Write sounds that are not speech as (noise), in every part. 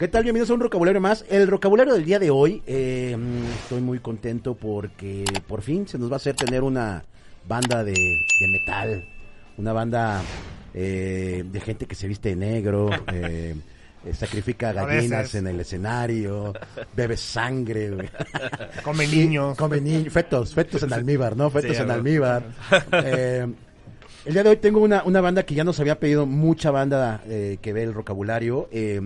¿Qué tal? Bienvenidos a un vocabulario más. El vocabulario del día de hoy, eh, estoy muy contento porque por fin se nos va a hacer tener una banda de, de metal, una banda eh, de gente que se viste de negro, (laughs) eh, eh, sacrifica gallinas en el escenario, bebe sangre, güey. (laughs) Come niños. Come niños, fetos, fetos en almíbar, ¿no? Fetos Sí, en almíbar. El día de hoy tengo una, una banda que ya nos había pedido mucha banda que ve el vocabulario eh,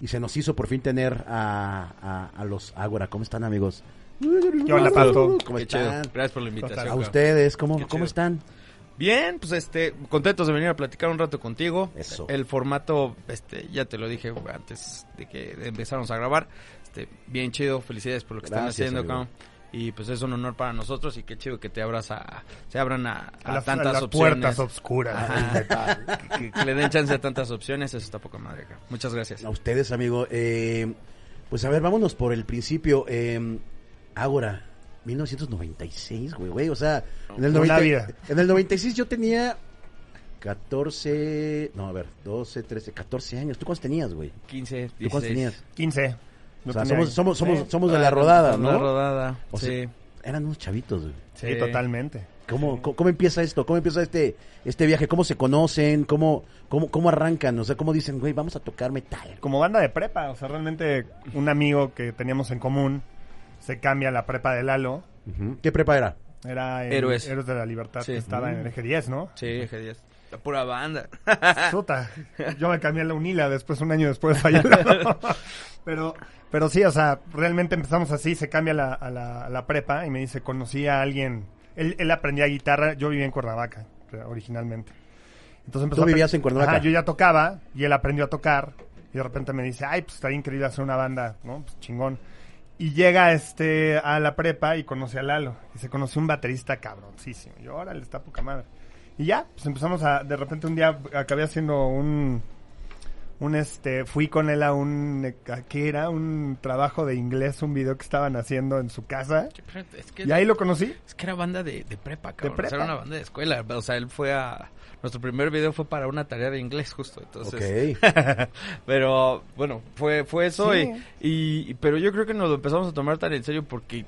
y se nos hizo por fin tener a, a, a los Ágora. ¿Cómo están, amigos? ¿Qué onda, Pato? ¿Cómo Qué chido. están? Gracias por la invitación. A ustedes, ¿cómo, Qué ¿cómo chido. están? Bien, pues este, contentos de venir a platicar un rato contigo. Eso. El formato, este, ya te lo dije antes de que empezáramos a grabar. Este, bien chido, felicidades por lo que Gracias, están haciendo, amigo. cabrón. Y pues es un honor para nosotros y qué chido que te abras a, se abran a, a A las, a tantas las opciones. puertas oscuras. Ajá. que, que le den chance a tantas opciones, eso está poca madre, cabrón. Muchas gracias. A ustedes, amigo. Eh, pues a ver, vámonos por el principio. Eh, Ágora, 1996, güey, güey. O sea, en el, Una 90 vida. en el 96 yo tenía 14, no, a ver, 12, 13, 14 años. ¿Tú cuántos tenías, güey? 15, 16. ¿Tú cuántos tenías? 15. O sea, somos, somos, somos, somos de la rodada, ¿no? La rodada, O sí. sea, eran unos chavitos, güey. Sí, Sí. totalmente. ¿Cómo, cómo, cómo empieza esto? ¿Cómo empieza este, este viaje? ¿Cómo se conocen? ¿Cómo, cómo, ¿Cómo arrancan? O sea, ¿cómo dicen, güey, vamos a tocar metal? Como banda de prepa, o sea, realmente un amigo que teníamos en común se cambia a la prepa de Lalo. ¿Qué prepa era? Era el Héroes. Héroes de la Libertad, Sí. que estaba en el eje 10, ¿no? Sí, G10. La pura banda. Puta, yo me cambié a la Unila después, un año después falló. (laughs) pero, pero sí, o sea, realmente empezamos así, se cambia la- a, la, a la prepa y me dice, conocí a alguien, él, él aprendía guitarra, yo vivía en Cuernavaca, originalmente. Entonces empezó ¿Tú vivías en Cuernavaca? Ajá, yo ya tocaba y él aprendió a tocar y de repente me dice, ay, pues estaría increíble hacer una banda, ¿no? Pues chingón. Y llega este a la prepa y conoce a Lalo. Y se conoció un baterista cabroncísimo. Y yo, órale, está poca madre. Y ya, pues empezamos a, de repente un día acabé haciendo un, un este, fui con él a un, ¿a ¿qué era? Un trabajo de inglés, un video que estaban haciendo en su casa. Es que, Y ahí lo conocí. es que era banda de, de prepa, cabrón. prepa. O sea, era una banda de escuela. O sea, él fue a... Nuestro primer video fue para una tarea de inglés, justo. Entonces, (laughs) pero bueno, fue, fue eso. Sí. Y, y- pero yo creo que nos lo empezamos a tomar tan en serio porque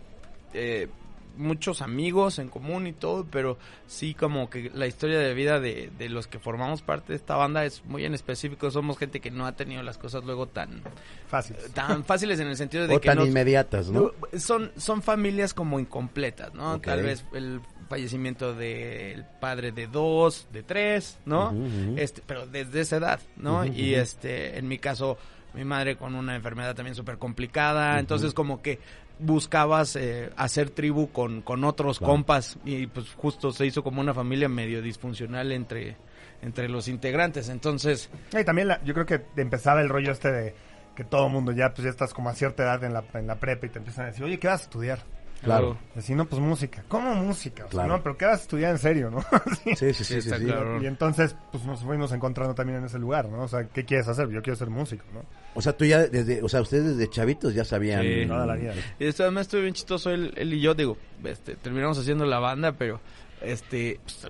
eh, muchos amigos en común y todo, pero sí como que la historia de vida de, de los que formamos parte de esta banda es muy en específico. Somos gente que no ha tenido las cosas luego tan, Fácil. tan fáciles en el sentido de O que tan inmediatas, ¿no? son, son familias como incompletas, ¿no? Tal vez el fallecimiento del padre de dos, de tres, ¿no? Este, pero desde esa edad, ¿no? Y este, en mi caso, mi madre con una enfermedad también súper complicada, entonces como que buscabas eh, hacer tribu con, con otros Claro. compas y pues justo se hizo como una familia medio disfuncional entre, entre los integrantes, entonces... Y también la- yo creo que empezaba el rollo este de que todo mundo ya, pues ya estás como a cierta edad en la, en la prepa y te empiezan a decir, oye, ¿qué vas a estudiar? Claro. Decir, no, pues música. ¿Cómo música? O sea, Claro. no, pero ¿qué vas a estudiar en serio, no? (laughs) Sí. Sí, sí, sí, Sí, sí. está sí. claro. Y entonces, pues nos fuimos encontrando también en ese lugar, ¿no? O sea, ¿qué quieres hacer? Yo quiero ser músico, ¿no? O sea, tú ya desde, o sea, ustedes desde chavitos ya sabían. Sí. Toda la vida. Y esto además estuvo bien chistoso él, él y yo, digo, este, terminamos haciendo la banda, pero este, pues,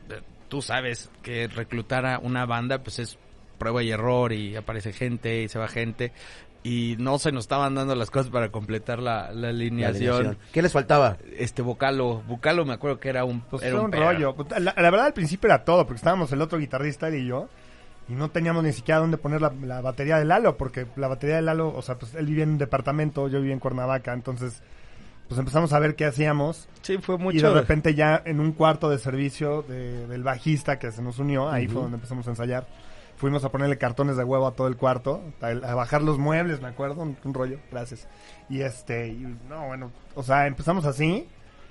tú sabes que reclutar a una banda pues es prueba y error y aparece gente y se va gente y no se nos estaban dando las cosas para completar la, la La alineación. ¿Qué les faltaba? Este vocalo, vocalo me acuerdo que era un, Pues era un un rollo. La, la verdad al principio era todo, porque estábamos el otro guitarrista, él y yo, y no teníamos ni siquiera dónde poner la, la batería de Lalo, porque la batería de Lalo, o sea, pues él vivía en un departamento, yo vivía en Cuernavaca, entonces pues empezamos a ver qué hacíamos Sí, fue y mucho. de repente ya en un cuarto de servicio de- del bajista que se nos unió, ahí fue donde empezamos a ensayar. Fuimos a ponerle cartones de huevo a todo el cuarto, a, a bajar los muebles, me acuerdo, un, un rollo, gracias. Y este, y no, bueno, o sea, empezamos así,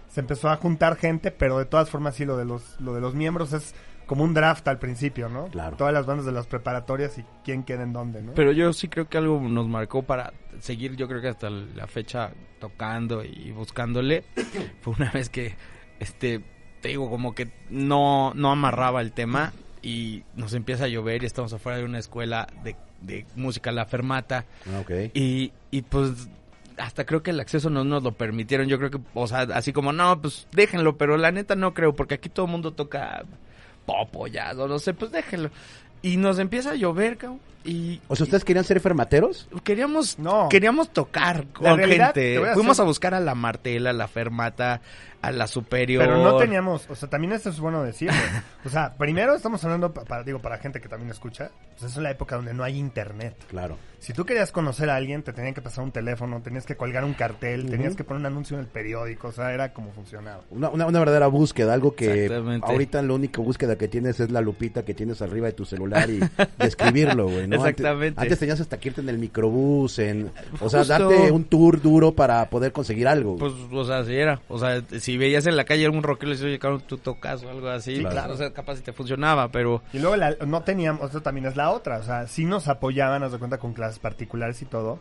se empezó a juntar gente, pero de todas formas sí, lo de los, lo de los miembros es como un draft al principio, ¿no? Claro. Todas las bandas de las preparatorias y quién queda en dónde, ¿no? Pero yo sí creo que algo nos marcó para seguir, yo creo que hasta la fecha tocando y buscándole. Fue una vez que, este, te digo, como que no, no amarraba el tema y nos empieza a llover y estamos afuera de una escuela de, de música, la Fermata. Ah, ok. Y, y pues hasta creo que el acceso no nos lo permitieron. Yo creo que, o sea, así como, no, pues déjenlo, pero la neta no creo, porque aquí todo el mundo toca pop o jazz, o no sé, pues déjenlo. Y nos empieza a llover, cabrón. Y O sea, ¿ustedes querían ser fermateros? queríamos No. queríamos tocar con realidad, gente. a Fuimos hacer- a buscar a la Martela, a la Fermata, a la Superior. Pero no teníamos, o sea, también esto es bueno decirlo. (laughs) O sea, primero estamos hablando, pa- para, digo, para gente que también escucha, pues es la época donde no hay internet. Claro. Si tú querías conocer a alguien, te tenían que pasar un teléfono, tenías que colgar un cartel, tenías que poner un anuncio en el periódico, o sea, era como funcionaba. Una, una, una verdadera búsqueda, algo que ahorita la única búsqueda que tienes es la lupita que tienes arriba de tu celular y describirlo, güey, Exactamente. Antes, tenías hasta que irte en el microbús, en, o sea, Justo. darte un tour duro para poder conseguir algo. Pues, o sea, si era. O sea, si veías en la calle algún rockero y le decías, oye, cabrón, tú tocas o algo así. Sí, claro. O sea, capaz si te funcionaba, pero... Y luego la- no teníamos, esto también es la otra, o sea, sí nos apoyaban, nos de cuenta, con clases particulares y todo,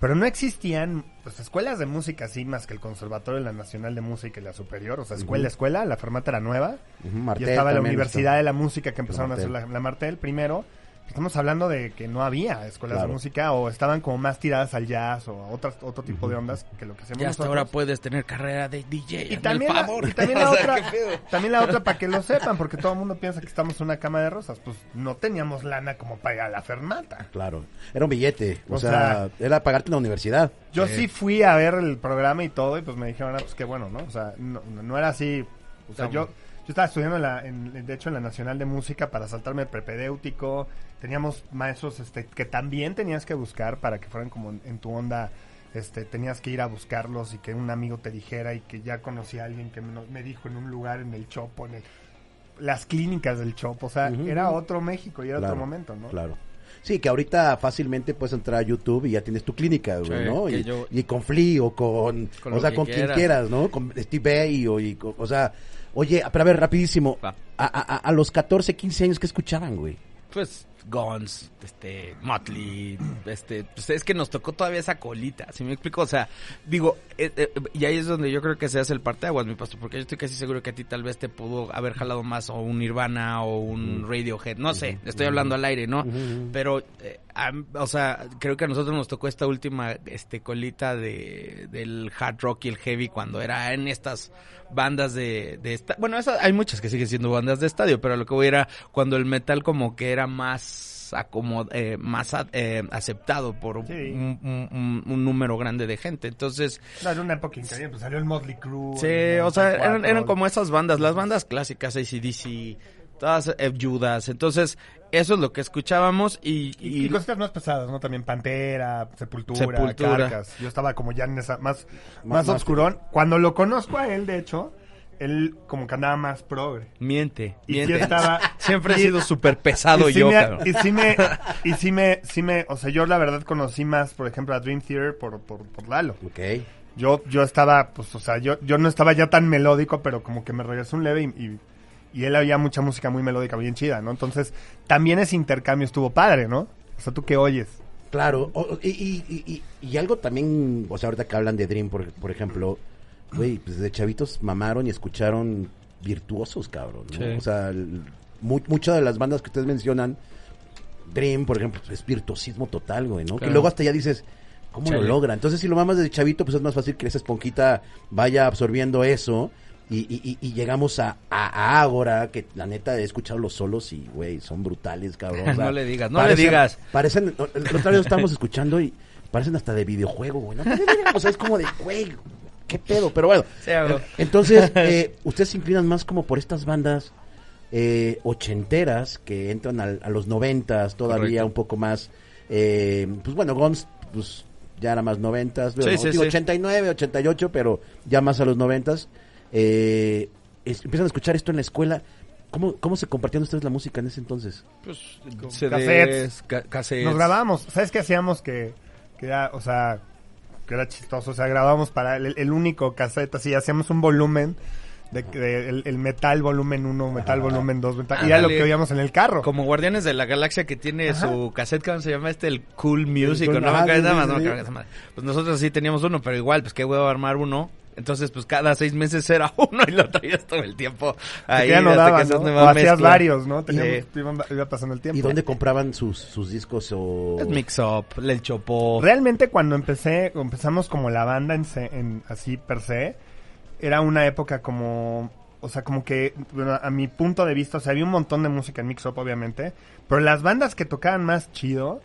pero no existían, pues, escuelas de música así más que el Conservatorio de la Nacional de Música y la Superior, o sea, escuela, escuela, la Fermata era nueva, Ujú, y Martel estaba la Universidad está. de la Música que empezaron a hacer Martel. la, la Martel primero. Estamos hablando de que no había escuelas Claro. de música o estaban como más tiradas al jazz o a otras, otro tipo de ondas que lo que hacemos Ya hasta nosotros. ahora puedes tener carrera de DJ. Y también, el la, favor. y también la (laughs) otra, ¿qué pedo? también la otra para que lo sepan, porque todo el mundo piensa que estamos en una cama de rosas. Pues no teníamos lana como para ir a la fermata. Claro. Era un billete, o, O sea, era pagarte la universidad. Yo sí. fui a ver el programa y todo, y pues me dijeron, ah, pues qué bueno, ¿no? O sea, no, no era así. O sea, yo, yo estaba estudiando, en la, en- de hecho, en la Nacional de Música para saltarme el prepedéutico. Teníamos maestros este, que también tenías que buscar para que fueran como en, en tu onda. Este, tenías que ir a buscarlos y que un amigo te dijera y que ya conocí a alguien que me, me dijo en un lugar en el Chopo, en el, las clínicas del Chopo. O sea, era otro México y era Claro, otro momento, ¿no? Claro. Sí, que ahorita fácilmente puedes entrar a YouTube y ya tienes tu clínica, güey, Sí, ¿no? Y, yo- y con Flea o con, Con o sea, con quien quieras. quieras, ¿no? Con Steve Bay o, y, o sea, oye, pero a ver, rapidísimo, a, a- a los 14, 15 años, ¿qué escuchaban, güey? Pues Guns, este, Motley, este, pues es que nos tocó todavía esa colita, ¿sí me explico? O sea, digo, eh, eh, y ahí es donde yo creo que se hace el parte de aguas, mi pastor, porque yo estoy casi seguro que a ti tal vez te pudo haber jalado más o un Nirvana o un Radiohead, no sé, estoy hablando al aire, ¿no? Pero, eh, o sea, creo que a nosotros nos tocó esta última, este, colita de, del hard rock y el heavy cuando era en estas bandas de, de esta, bueno, esa- hay muchas que siguen siendo bandas de estadio, pero lo que voy era cuando el metal como que era más acomo- eh, más a- eh, aceptado por un, Sí. un- un- un número grande de gente. Entonces, era una época increíble, pues salió el Motley Crue. sí, en el o sea, eran, 94. eran como esas bandas, las bandas clásicas, ACDC, todas eh, Judas. Entonces, eso es lo que escuchábamos y, Y, y cositas más pesadas, ¿no? También Pantera, Sepultura, Sepultura. Carcas. Yo estaba como ya en esa, más, Más- más, más- obscurón. Cuando lo conozco a él, de hecho, él como que andaba más progre. miente, Y miente. sí estaba... Siempre he sido súper pesado y sí yo, me- cabrón. Y sí me, y sí me, sí me, o sea, yo la verdad conocí más, por ejemplo, a Dream Theater por, por, por Lalo. Ok. Yo, yo estaba, pues, o sea, yo, yo no estaba ya tan melódico, pero como que me regresó un leve y, y, y él había mucha música muy melódica, bien chida, ¿no? Entonces, también ese intercambio estuvo padre, ¿no? O sea, ¿tú qué oyes? Claro, o- o- y, y, y, y- y algo también, o sea, ahorita que hablan de Dream, por, por ejemplo, güey, pues de chavitos mamaron y escucharon virtuosos, cabrón, ¿no? Sí. O sea, el- mu- muchas de las bandas que ustedes mencionan, Dream, por ejemplo, pues, es virtuosismo total, güey, ¿no? Que luego hasta ya dices, ¿cómo lo logra? Entonces, si lo mamas desde chavito, pues es más fácil que esa esponjita vaya absorbiendo eso. Y, y, y- y llegamos a, a, Ágora, que la neta he escuchado los solos y, güey, son brutales, cabrón. O (laughs) sea, No le digas, no le digas. Parecen, (laughs) el otro día estábamos escuchando y parecen hasta de videojuego, güey. No, (laughs) o sea, es como de, güey, qué pedo. Pero bueno, (laughs) Sí, entonces, (laughs) eh, ustedes se inclinan más como por estas bandas eh, ochenteras que entran al- a los noventas, todavía Correcto. un poco más. eh, pues bueno, Guns, pues ya era más noventas, Sí, sí, digo, sí. 89, 88, pero ya más a los noventas. Eh, es- empiezan a escuchar esto en la escuela. ¿Cómo, ¿Cómo se compartían ustedes la música en ese entonces? Pues, Con CDs, cassettes. ca- cassettes. Nos grabamos. ¿Sabes qué hacíamos? Que, que era, o sea, que era chistoso. O sea, grabábamos para el, el único cassette, así, hacíamos un volumen. De, de- el, el metal volumen 1, metal volumen 2, metal, y era lo que oíamos en el carro. Como Guardianes de la Galaxia que tiene Ajá. su cassette, ¿cómo se llama este? El Cool Music, Cool- ¿o no? me ajá, acuerdo sí, nada más, sí, no me sí. Pues nosotros sí teníamos uno, pero igual, pues qué huevo armar uno. Entonces, pues cada seis meses era (laughs) uno y lo traías todo el tiempo. Ahí, ya no hasta daba, que esas ¿no? O hacías varios, ¿no? Teníamos, Sí. iba, iba pasando el tiempo. ¿Y dónde compraban sus, sus discos o...? El Mix Up, el Chopo. Realmente cuando empecé, empezamos como la banda en, se- en así per se, era una época como o sea, como que, bueno, a mi punto de vista, o sea, había un montón de música en Mix Up, obviamente, pero las bandas que tocaban más chido,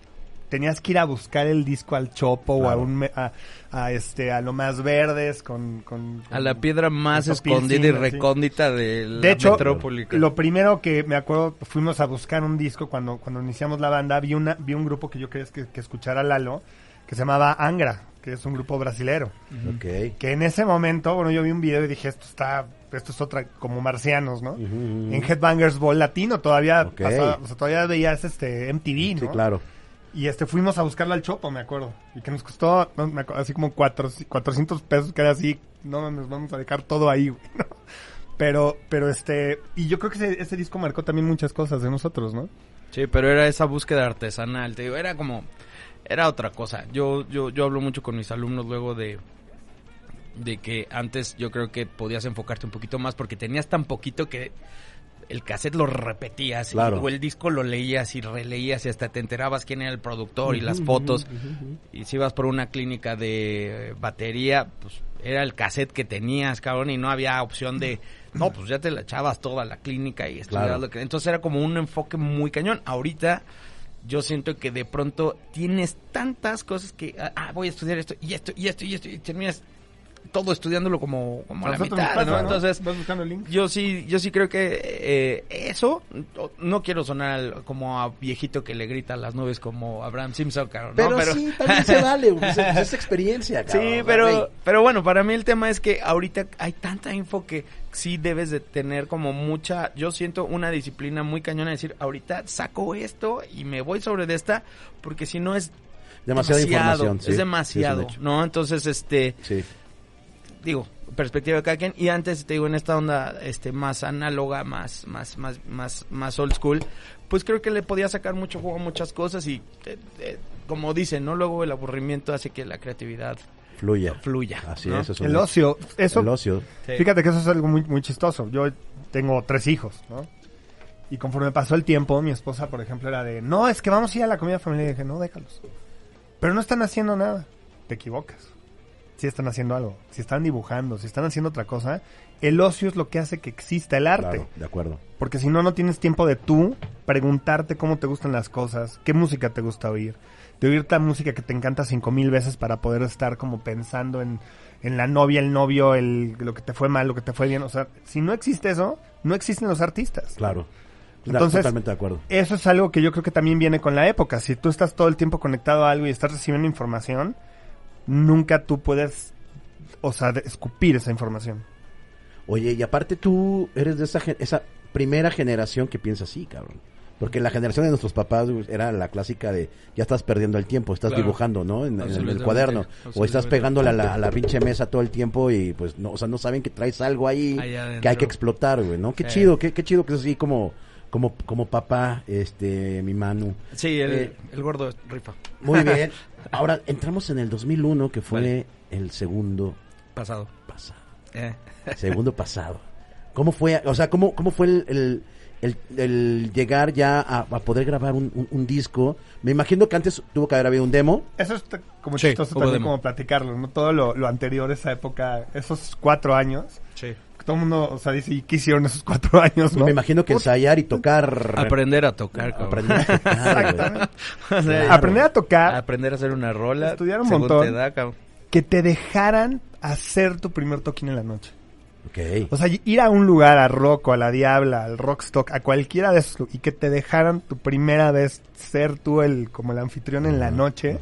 tenías que ir a buscar el disco al Chopo o a, un, me- a, a, este, a lo más verdes con... con A la piedra más con escondida y así. recóndita de la De hecho, metrópoli. lo primero que me acuerdo, fuimos a buscar un disco cuando, cuando iniciamos la banda, vi, una, vi un grupo que yo quería que, que escuchara Lalo, que se llamaba Angra, que es un grupo brasilero. Ok. Que en ese momento, bueno, yo vi un video y dije, esto está, esto es otra, como marcianos, ¿no? En Headbangers Ball Latino todavía pasaba- o sea, todavía veías este MTV, ¿no? Sí, claro. Y este fuimos a buscarlo al Chopo, me acuerdo. Y que nos costó, así como cuatro, 400 pesos, que era así, no nos vamos a dejar todo ahí, güey, ¿no? Pero, pero este, y yo creo que ese, ese disco marcó también muchas cosas de nosotros, ¿no? Sí, pero era esa búsqueda artesanal, te digo, era como, era otra cosa. Yo, yo, yo hablo mucho con mis alumnos luego de, de que antes yo creo que podías enfocarte un poquito más porque tenías tan poquito que el cassette lo repetías y- o el disco lo leías y releías y hasta te enterabas quién era el productor y las fotos. Y si ibas por una clínica de batería, pues era el cassette que tenías, cabrón, y no había opción de, no, pues ya te la echabas toda la clínica y estudiabas Claro. lo que... Entonces era como un enfoque muy cañón. Ahorita yo siento que de pronto tienes tantas cosas que, ah, voy a estudiar esto y esto y esto y esto y terminas todo estudiándolo como, como a la mitad, pasa, ¿no? ¿no? Entonces Vas buscando el link. yo sí, yo sí creo que eh, eso, no- quiero sonar como a viejito que le grita a las nubes como Abraham Simpson, cabrón, ¿no? Pero, sí, también se vale, es, experiencia, (laughs) cabrón. Sí, pero, pero bueno, para mí el tema es que ahorita hay tanta info que sí debes de tener como mucha, yo siento una disciplina muy cañona de decir, ahorita saco esto y me voy sobre de esta, porque si no es Demasiada demasiado, información, sí, es demasiado. ¿no? Entonces, este, Sí. Digo, perspectiva de cada quien y antes te digo en esta onda este más análoga, más más más más más old school, pues creo que le podía sacar mucho juego a muchas cosas y eh, eh, como dicen, ¿no? Luego el aburrimiento hace que la creatividad Fluya. fluya. Así ¿no? es, eso es El un- ocio, eso, El ocio. Sí. Fíjate que eso es algo muy, muy chistoso. Yo tengo tres hijos, ¿no? Y conforme pasó el tiempo, mi esposa, por ejemplo, era de, no, es que vamos a ir a la comida familiar. Y dije, no, déjalos. Pero no están haciendo nada. Te equivocas. Si están haciendo algo, si están dibujando, si están haciendo otra cosa, el ocio es lo que hace que exista el arte. Claro, de acuerdo. Porque si no, no tienes tiempo de tú preguntarte cómo te gustan las cosas, qué música te gusta oír, de oír la música que te encanta cinco mil veces para poder estar como pensando en, en la novia, el novio, el, lo que te fue mal, lo que te fue bien. O sea, si no existe eso, no existen los artistas. Claro. Entonces- totalmente de acuerdo. Eso es algo que yo creo que también viene con la época. Si tú estás todo el tiempo conectado a algo y estás recibiendo información, nunca tú puedes, o sea, de- escupir esa información. Oye, y aparte tú eres de esa, gen- esa primera generación que piensa así, cabrón. Porque la generación de nuestros papás güey, era la clásica de ya estás perdiendo el tiempo, estás Claro. dibujando, ¿no? En, en el cuaderno. O estás pegándole a la, a la pinche mesa todo el tiempo y pues no, o sea, no saben que traes algo ahí que hay que explotar, güey, ¿no? Qué Sí. chido, qué, qué chido que es así como, como, como papá, este, mi Manu. Sí, el, Eh, el gordo rifa. Muy bien. (laughs) Ahora entramos en el 2001, que fue Vale. el segundo Pasado. pasado. Eh. (laughs) Segundo pasado. ¿Cómo fue, o sea, cómo, cómo fue el, el, el- el llegar ya a, a poder grabar un, un- un disco? Me imagino que antes tuvo que haber habido un demo. Eso es como Sí, chistoso también demo. como platicarlo, ¿no? Todo lo, lo anterior, esa época, esos cuatro años, Sí. Todo el mundo, o sea, dice, ¿y qué hicieron esos cuatro (laughs) años, no? Me imagino que ensayar y tocar. Aprender a tocar, cabrón. Aprender a tocar, güey. Exactamente. O sea, Claro. Aprender a tocar, Aprender a hacer una rola. Estudiar un montón. te da, cabrón. que te dejaran hacer tu primer toquín en la noche. Ok. O sea, ir a un lugar, a Rocco, a La Diabla, al Rockstock, a cualquiera de esos, y que te dejaran tu primera vez ser tú el, como el anfitrión en la noche.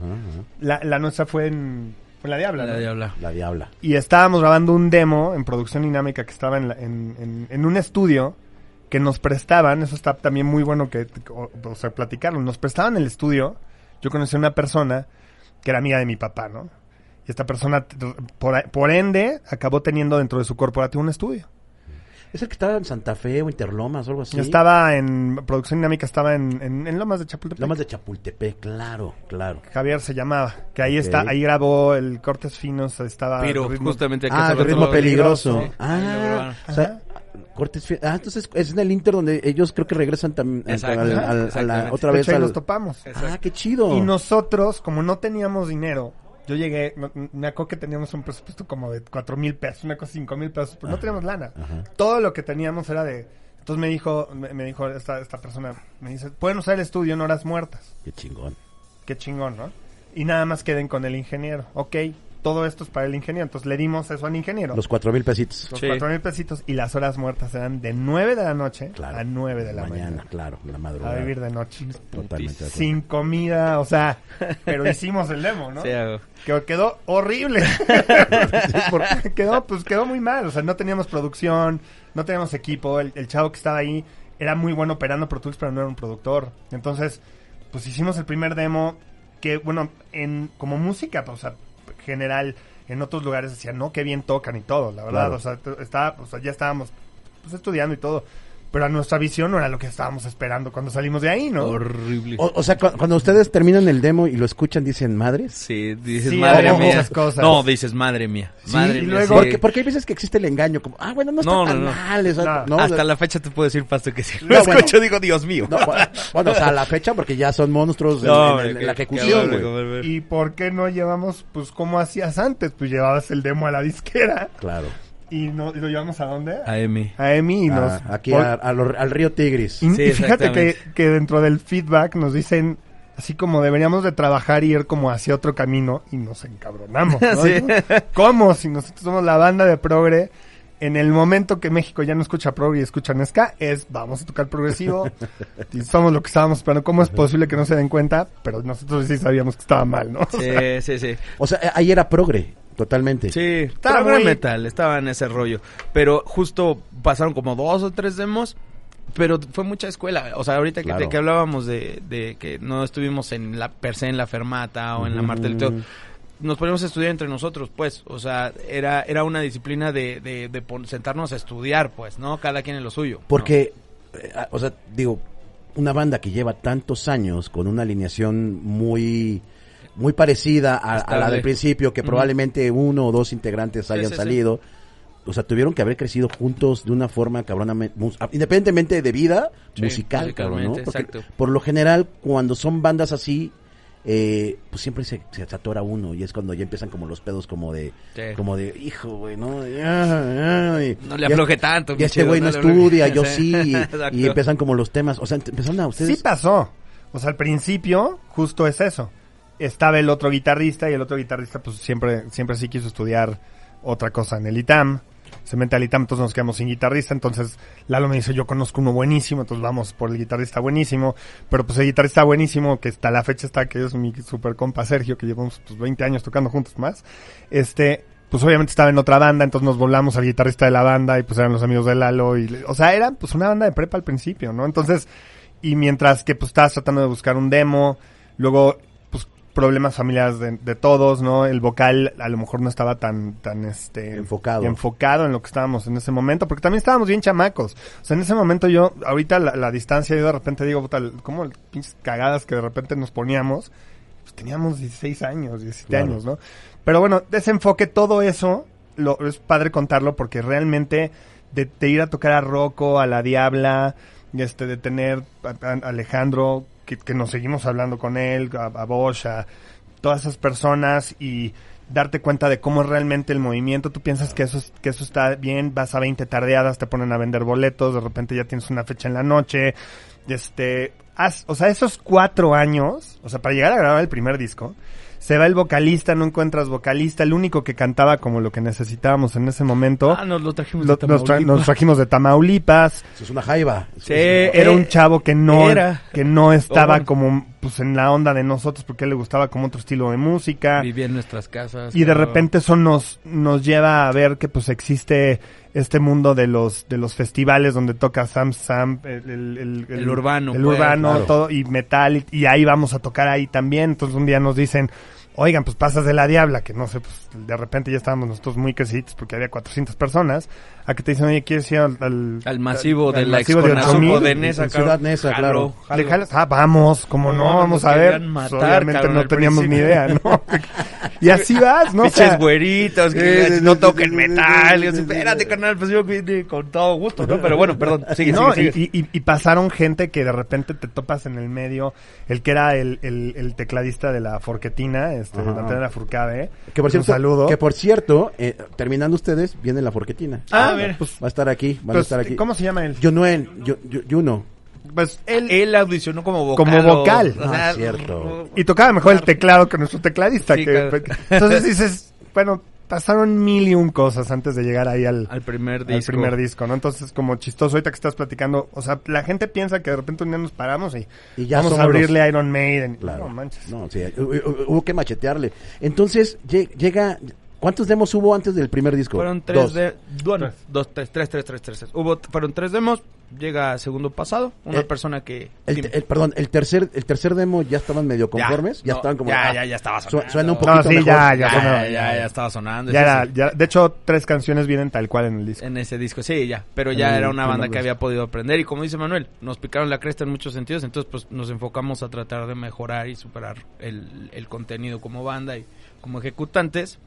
La, la nuestra fue en, La Diabla, La ¿no? diabla. La diabla. y estábamos grabando un demo en producción dinámica que estaba en, la- en, en- en un estudio que nos prestaban, eso está también muy bueno que, o, o sea, platicarlo, nos prestaban el estudio, yo conocí a una persona que era amiga de mi papá, ¿no? Y esta persona, por, por ende, acabó teniendo dentro de su corporativo un estudio. ¿Es el que estaba en Santa Fe o Interlomas o algo así? Estaba en producción dinámica, estaba en, en, en Lomas de Chapultepec. Lomas de Chapultepec, claro, claro. Javier se llamaba, que ahí está, ahí grabó el Cortes Finos, estaba Pero Ritmo- justamente Ah, rato ritmo lo- peligroso. Sí, Ah, o sea, Cortes Fi- Ah, entonces es en el Inter donde ellos creo que regresan también Exacto, otra De vez hecho, ahí al- nos topamos. Ah, qué chido. Y nosotros, como no teníamos dinero, Yo llegué, me acuerdo que teníamos un presupuesto como de cuatro mil pesos, una cosa cinco mil pesos, pero no teníamos lana. Ajá. Todo lo que teníamos era de... Entonces me dijo, me, me dijo esta, esta persona, me dice, pueden usar el estudio en horas muertas. Qué chingón. Qué chingón, ¿no? Y nada más queden con el ingeniero. Ok, todo esto es para el ingeniero. Entonces le dimos eso al ingeniero. Los cuatro mil pesitos. Los Sí. cuatro mil pesitos y las horas muertas eran de 9 de la noche Claro. a 9 de la mañana, mañana. claro, la A madrugada. vivir de noche. Totalmente. Sin comida, o sea, pero hicimos el demo, ¿no? Sí, hago. Que quedó horrible. (laughs) quedó, pues quedó muy mal. O sea, no teníamos producción, no teníamos equipo. El, el chavo que estaba ahí era muy bueno operando Pro Tools, pero no era un productor. Entonces, pues hicimos el primer demo que, bueno, en como música, pues, o sea, general, en otros lugares decían, no, qué bien tocan y todo, la verdad. Claro. O sea, estaba, o sea, ya estábamos pues, estudiando y todo. Pero a nuestra visión no era lo que estábamos esperando cuando salimos de ahí, ¿no? Horrible. O, o sea, cu- cuando ustedes terminan el demo y lo escuchan, dicen madres. Sí, dices Sí, madre mía. muchas cosas. No, dices madre mía. Sí, madre y mía. luego- sí. Porque, porque hay veces que existe el engaño, como, ah, bueno, no está No, no, tan no. mal. esa- No. ¿no? O Hasta la fecha te puedo decir, Pasto, que si lo No, bueno. escucho digo, Dios mío. no, bueno, o sea, a la fecha, porque ya son monstruos en, la ejecución, güey. ¿Y por qué no llevamos, pues, como hacías antes? Pues llevabas el demo a la disquera Claro. Y, no, y lo llevamos a dónde? A Emi. A Emi y nos... Ah, aquí por- a- a lo- al río Tigris. y, Sí, y fíjate que, que dentro del feedback nos dicen así como deberíamos de trabajar y ir como hacia otro camino y nos encabronamos. ¿no? (laughs) Sí. ¿Cómo? Si nosotros somos la banda de progre, en el momento que México ya no escucha progre y escuchan ska, es vamos a tocar progresivo (laughs) y somos lo que estábamos esperando. ¿Cómo es posible que no se den cuenta? Pero nosotros sí sabíamos que estaba mal, ¿no? Sí, sí, sí. O sea, ahí era progre, totalmente. Sí, Estaba muy- metal, estaba en ese rollo. Pero justo pasaron como dos o tres demos, pero fue mucha escuela. O sea, ahorita que, Claro. te- que hablábamos de, de que no estuvimos en la per se en la fermata o en la Ujú. Martel y todo, nos poníamos a estudiar entre nosotros, pues. O sea, era, era una disciplina de, de, de pon- sentarnos a estudiar, pues, ¿no? Cada quien en lo suyo. Porque, eh, ah, o sea, digo, una banda que lleva tantos años con una alineación muy muy parecida a, a la del principio, que probablemente uno o dos integrantes hayan sí, sí. salido. O sea, tuvieron que haber crecido juntos de una forma ah, independientemente de vida, Sí, musical, cabrón, ¿no? Porque exacto. por lo general, cuando son bandas así, eh, pues siempre se, se atora uno y es cuando ya empiezan como los pedos como de, Sí. como de, hijo, güey, ¿no? Ya, ya, y- No le afloje tanto. y este güey no estudia, yo (laughs) sí, y, empiezan como los temas, o sea, empezaron a ustedes... Sí pasó. O sea, al principio, justo es eso. Estaba el otro guitarrista y el otro guitarrista, pues siempre, siempre sí quiso estudiar otra cosa en el ITAM. Se mete al ITAM, entonces nos quedamos sin guitarrista. Entonces Lalo me dice, yo conozco uno buenísimo, entonces vamos por el guitarrista buenísimo. Pero pues el guitarrista buenísimo, que hasta la fecha está, que es mi super compa Sergio, que llevamos pues 20 años tocando juntos más. Este, pues obviamente estaba en otra banda, entonces nos volamos al guitarrista de la banda y pues eran los amigos de Lalo. Y, o sea, era pues una banda de prepa al principio, ¿no? Entonces, y mientras que pues estabas tratando de buscar un demo, luego problemas familiares de, de todos, ¿no? El vocal a lo mejor no estaba tan, tan este Enfocado. enfocado en lo que estábamos en ese momento, porque también estábamos bien chamacos. O sea, en ese momento yo, ahorita la, la distancia, yo de repente digo, puta, como pinches cagadas que de repente nos poníamos, pues teníamos 16 años, 17 Claro. años, ¿no? Pero bueno, desenfoque todo eso, lo, es padre contarlo porque realmente de, de ir a tocar a Rocco, a la Diabla, este, de tener a, a Alejandro, que, que nos seguimos hablando con él, a, Bosch, a todas esas personas y darte cuenta de cómo es realmente el movimiento. Tú piensas que eso, es- que eso está bien, vas a 20 tardeadas, te ponen a vender boletos, de repente ya tienes una fecha en la noche. Este, haz- o sea, esos cuatro años, o sea, para llegar a grabar el primer disco, se va el vocalista, no encuentras vocalista, el único que cantaba como lo que necesitábamos en ese momento. Ah, nos lo trajimos lo- de nos, tra- Tamaulipas. nos trajimos de Tamaulipas. Eso es una jaiba. Sí, es- Era Eh, un chavo que no, era. que no estaba como pues en la onda de nosotros porque a él le gustaba como otro estilo de música. Vivía en nuestras casas. Y de repente eso nos, nos lleva a ver que pues existe este mundo de los, de los festivales donde toca Sam Sam, el, el, El urbano, el pues, urbano, claro. todo, y metal, y, y ahí vamos a tocar ahí también. Entonces un día nos dicen, oigan, pues pasas de la diabla, que no sé, pues de repente ya estábamos nosotros muy crecidos porque había 400 personas, a que te dicen, oye, ¿quieres ir al, al, Al masivo al de la masivo de Exconazuco 8000? de Nesa. Ciudad Nesa, claro. jalo. ¿Le jalas? Ah, vamos, como no, No, vamos a ver. querían Pues, matar, obviamente cabrón, no al teníamos ni idea, ¿no? (laughs) y así vas, ¿no? O sea, güeritos que no toquen metal. Y espérate, carnal, pues yo vine con todo gusto, ¿no? Pero bueno, perdón, sigue, no, sigue, sigue. Y, y- y pasaron gente que de repente te topas en el medio, el que era el, el, el tecladista de la Forquetina, este, Ajá. Natalia Furcade. Que por Un cierto, saludo. que por cierto, eh, terminando ustedes, viene la forquetina. Ah, a ver. pues, Va a estar aquí, van a pues, estar aquí. ¿cómo se llama él? Yu- Juno. Pues él... Él audicionó como vocal. Como vocal. o sea, Ah, cierto. Y tocaba mejor el teclado que nuestro tecladista. Sí, que- claro. entonces dices, bueno, pasaron mil y un cosas antes de llegar ahí al, Al primer al disco. primer disco, ¿no? Entonces, como chistoso ahorita que estás platicando, o sea, la gente piensa que de repente un día nos paramos y, Y ya vamos a los- abrirle a Iron Maiden. Claro. No manches. No, sí, hu- hu- hubo que machetearle. Entonces, lle- llega. ¿Cuántos demos hubo antes del primer disco? Fueron tres Dos. de... Bueno, dos, tres, tres, tres, tres, tres, tres. Hubo, fueron tres demos. Llega segundo pasado. Una Eh, persona que... El, perdón, el tercer, el tercer demo ya estaban medio conformes, ya, no, estaban como ya, ah, ya, ya estaba su- sonando. suena un No, poquito sí, mejor. ya, Ya, ya, ya, sonaba. ya, ya estaba sonando. Ya sí, era, sí. ya, de hecho, tres canciones vienen tal cual en el disco. En ese disco, sí, ya. Pero ya el era una banda que había podido aprender. Y como dice Manuel, nos picaron la cresta en muchos sentidos. Entonces, pues nos enfocamos a tratar de mejorar y superar el, el contenido como banda y como ejecutantes.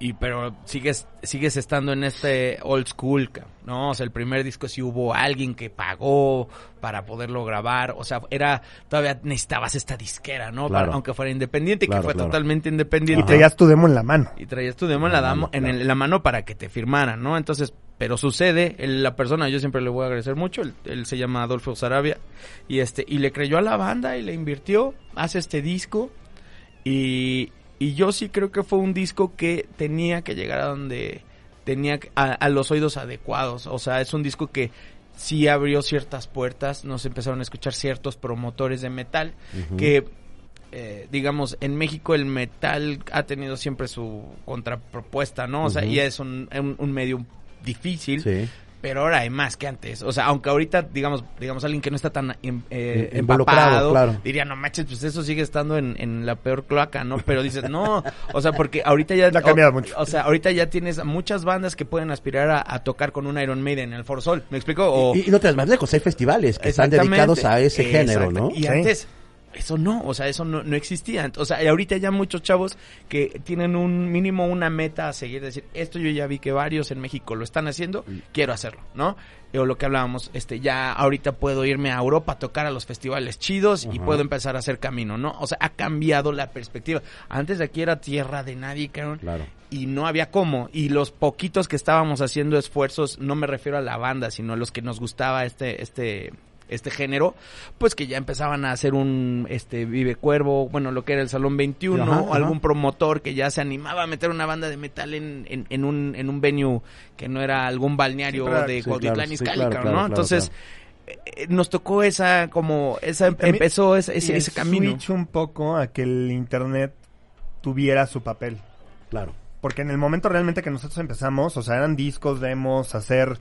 Y pero sigues sigues estando en este old school, ¿no? O sea, el primer disco sí hubo alguien que pagó para poderlo grabar, o sea, era todavía necesitabas esta disquera, ¿no? Claro. Para- aunque fuera independiente, Claro, que fue claro. totalmente Y independiente traías tu demo en la mano. y traías tu demo en la, En la damo- mano, en, el- claro. en la mano para que te firmaran, ¿no? Entonces, pero sucede, el- la persona, yo siempre le voy a agradecer mucho, él, él se llama Adolfo Sarabia, y este, y le creyó a la banda y le invirtió, hace este disco, y, y yo sí creo que fue un disco que tenía que llegar a donde tenía que- a, a los oídos adecuados, o sea, es un disco que sí abrió ciertas puertas, nos empezaron a escuchar ciertos promotores de metal, que eh, digamos, en México el metal ha tenido siempre su contrapropuesta, ¿no? O sea, y es un, un, un medio difícil, Sí. Pero ahora hay más que antes. O sea, aunque ahorita, digamos, digamos alguien que no está tan eh, involucrado, empapado, claro. diría, no manches, pues eso sigue estando en, en la peor cloaca, ¿no? Pero dices, no, o sea, porque ahorita ya... (laughs) Ha cambiado o, mucho. O sea, ahorita ya tienes muchas bandas que pueden aspirar a, a tocar con un Iron Maiden en el For Sol, ¿me explico? O, Y, y no te vas más lejos, hay festivales que están dedicados a ese género. ¿no? Y Sí. antes, eso no, o sea, eso no, no existía. O sea, y ahorita ya muchos chavos que tienen un mínimo una meta a seguir, decir, esto yo ya vi que varios en México lo están haciendo, quiero hacerlo, ¿no? O lo que hablábamos, este, ya ahorita puedo irme a Europa a tocar a los festivales chidos y puedo empezar a hacer camino, ¿no? O sea, ha cambiado la perspectiva. Antes de aquí era tierra de nadie, cabrón Claro. y no había cómo. Y los poquitos que estábamos haciendo esfuerzos, no me refiero a la banda, sino a los que nos gustaba este, este, este género, pues que ya empezaban a hacer un este Vive Cuervo, bueno, lo que era el Salón 21, Ajá, o ajá. algún promotor que ya se animaba a meter una banda de metal en, en, en un, en un venue que no era algún balneario Sí, de sí, Cuautitlán sí, claro, claro, ¿no? Entonces, eh, nos tocó esa, como, esa, empezó ese, ese, ese camino. switch un poco a que el internet tuviera su papel. Claro. Porque en el momento realmente que nosotros empezamos, o sea, eran discos, demos, hacer,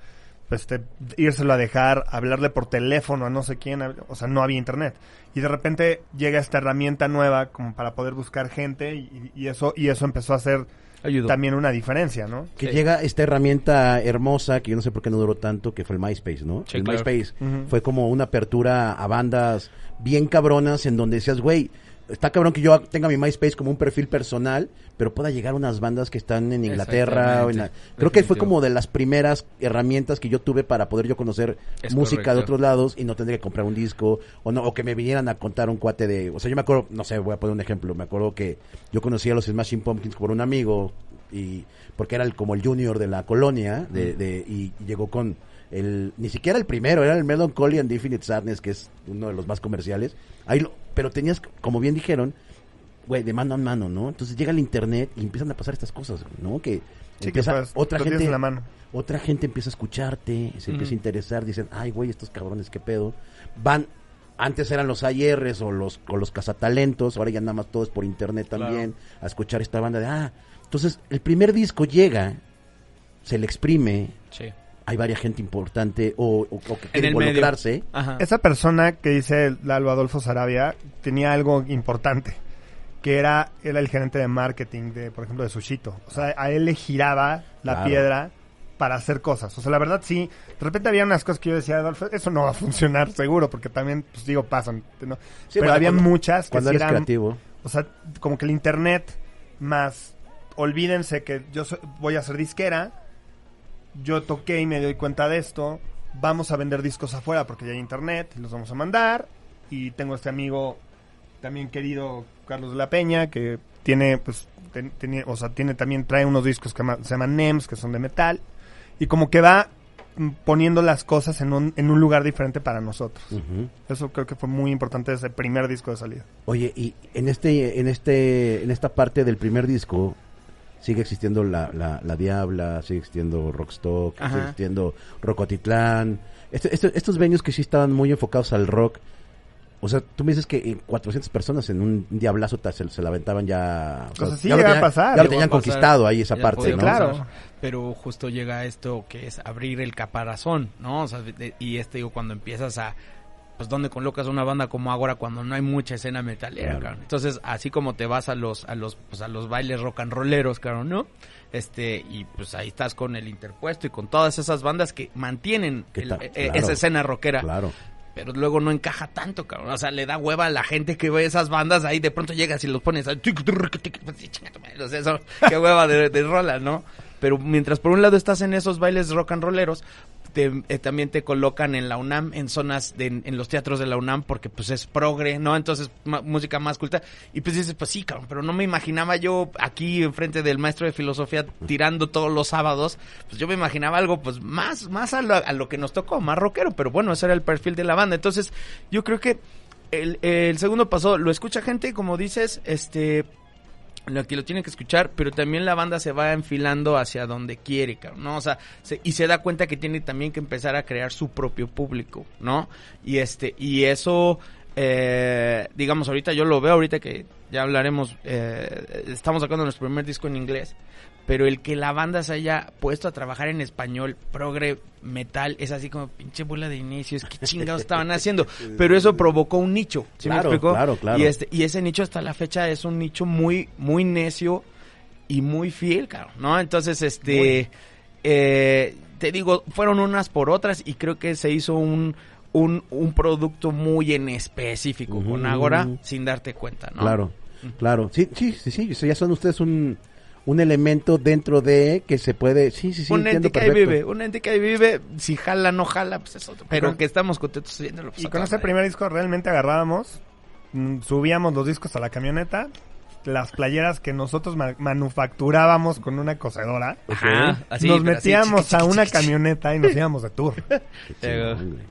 este, írselo a dejar, hablarle por teléfono a no sé quién, o sea, no había internet. Y de repente llega esta herramienta nueva como para poder buscar gente y, y eso y eso empezó a hacer Ayudó. también una diferencia, ¿no? Que Sí. llega esta herramienta hermosa, que yo no sé por qué no duró tanto, que fue el MySpace, ¿no? Sí, el claro. MySpace fue como una apertura a bandas bien cabronas en donde decías, güey, está cabrón que yo tenga mi MySpace como un perfil personal, pero pueda llegar a unas bandas que están en Inglaterra. o en la-. Creo que fue como de las primeras herramientas que yo tuve para poder yo conocer Es música de otros lados y no tendría que comprar un disco o no o que me vinieran a contar un cuate de, o sea, yo me acuerdo, no sé, voy a poner un ejemplo, me acuerdo que yo conocí a los Smashing Pumpkins por un amigo y porque era el, como el junior de la colonia de, de- y llegó con el ni siquiera el primero era el Melancholy and Infinite Sadness que es uno de los más comerciales ahí lo- pero tenías como bien dijeron güey de mano a mano no entonces llega el internet y empiezan a pasar estas cosas no que Sí, que pues, otra gente en la mano. otra gente empieza a escucharte, se empieza a interesar, dicen, ay, güey, estos cabrones, qué pedo. Van, antes eran los ARs o los, o los cazatalentos, ahora ya nada más todo es por internet también, a escuchar esta banda de, ah, entonces el primer disco llega, se le exprime, Sí. Hay varias gente importante o, o- o que quiere involucrarse. Esa persona que dice Lalo Adolfo Sarabia tenía algo importante, que era, era el gerente de marketing de, por ejemplo, de Sushito. O sea, a él le giraba la Claro. piedra para hacer cosas. O sea, la verdad sí, de repente había unas cosas que yo decía, Adolfo, eso no va a funcionar seguro, porque también, pues digo, pasan. ¿no? Sí, Pero había cuando- muchas que Cuando sí eres eran, creativo. o sea, como que el internet más olvídense que yo soy- voy a ser disquera, yo toqué y me doy cuenta de esto, vamos a vender discos afuera porque ya hay internet, los vamos a mandar y tengo este amigo también querido Carlos de la Peña, que tiene, pues, ten- o sea, tiene también, trae unos discos que se llaman NEMS, que son de metal, y como que va poniendo las cosas en un, en un lugar diferente para nosotros. Eso creo que fue muy importante ese primer disco de salida. Oye, y en este, en este, en esta parte del primer disco sigue existiendo la, la, la Diabla, sigue existiendo Rockstock, Ajá. sigue existiendo Rocotitlán. Este- este- estos venues que sí estaban muy enfocados al rock. O sea, tú me dices que eh, 400 personas en un diablazo se, se la aventaban ya. o Pues sea, así ya lo llega a tenían- pasar. Ya lo tenían pasar. conquistado ahí esa parte, claro. pasar. Pero justo llega esto que es abrir el caparazón, ¿no? O sea, de- y este digo, cuando empiezas a pues dónde colocas una banda como ahora cuando no hay mucha escena metalera, Claro. cabrón. Entonces, así como te vas a los a los pues a los bailes rock and rolleros, cabrón, ¿no? Este, y pues ahí estás con el interpuesto y con todas esas bandas que mantienen el- eh, claro. esa escena rockera Claro. pero luego no encaja tanto, cabrón. O sea, le da hueva a la gente que ve esas bandas ahí, de pronto llegas y los pones ahí, pues, o sea, eso, qué hueva de, de rola, ¿no? Pero mientras por un lado estás en esos bailes rock and rolleros, eh, también te colocan en la UNAM, en zonas, de, en los teatros de la UNAM, porque pues es progre, ¿no? Entonces, música más culta. Y pues dices, pues sí, cabrón, pero no me imaginaba yo aquí enfrente del maestro de filosofía tirando todos los sábados. Pues yo me imaginaba algo, pues más, más a lo, a lo que nos tocó, más rockero. Pero bueno, ese era el perfil de la banda. Entonces, yo creo que el, el segundo paso lo escucha gente, como dices, este lo que lo tiene que escuchar, pero también la banda se va enfilando hacia donde quiere, ¿no? O sea, se- y se da cuenta que tiene también que empezar a crear su propio público, ¿no? Y este, y eso, eh, digamos, ahorita yo lo veo, ahorita que ya hablaremos, eh, estamos sacando nuestro primer disco en inglés, pero el que la banda se haya puesto a trabajar en español, progre, metal, es así como pinche bola de inicios, qué chingados estaban haciendo, (laughs) pero eso provocó un nicho, ¿sí Claro, me explico? claro, claro. Y este, y ese nicho hasta la fecha es un nicho muy, muy necio y muy fiel, cabrón, ¿no? Entonces, este, eh, te digo, fueron unas por otras y creo que se hizo un, un, un producto muy en específico con Ujú. Agora sin darte cuenta, ¿no? Claro, claro. Sí, sí, sí, sí. ya son ustedes un, un elemento dentro de que se puede. Sí, sí, sí. un ente que ahí vive, un ente que ahí vive, si jala, no jala, pues es otro. Pero con- que estamos contentos haciéndolo. pues, Y con ese primer disco realmente agarrábamos, mm, subíamos los discos a la camioneta, las playeras que nosotros ma- manufacturábamos con una cocedora, Ajá, así, nos así, metíamos chiqui, a una camioneta y nos íbamos de tour. (laughs)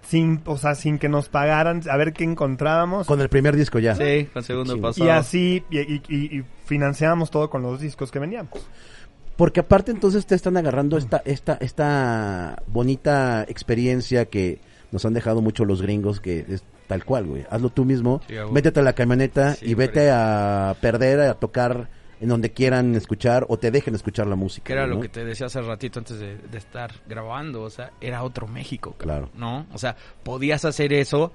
Sin, o sea, sin que nos pagaran, a ver qué encontrábamos. Con el primer disco ya. Sí, con segundo Chingón. paso. y así, y, y- y- y financiábamos todo con los discos que veníamos. Porque aparte entonces te están agarrando esta, esta, esta bonita experiencia que nos han dejado mucho los gringos, que es tal cual, güey. Hazlo tú mismo, Sí, métete a la camioneta y vete a perder, a tocar en donde quieran escuchar o te dejen escuchar la música. Que era ¿no? lo que te decía hace ratito antes de, de estar grabando, o sea, era otro México, Claro. ¿no? O sea, podías hacer eso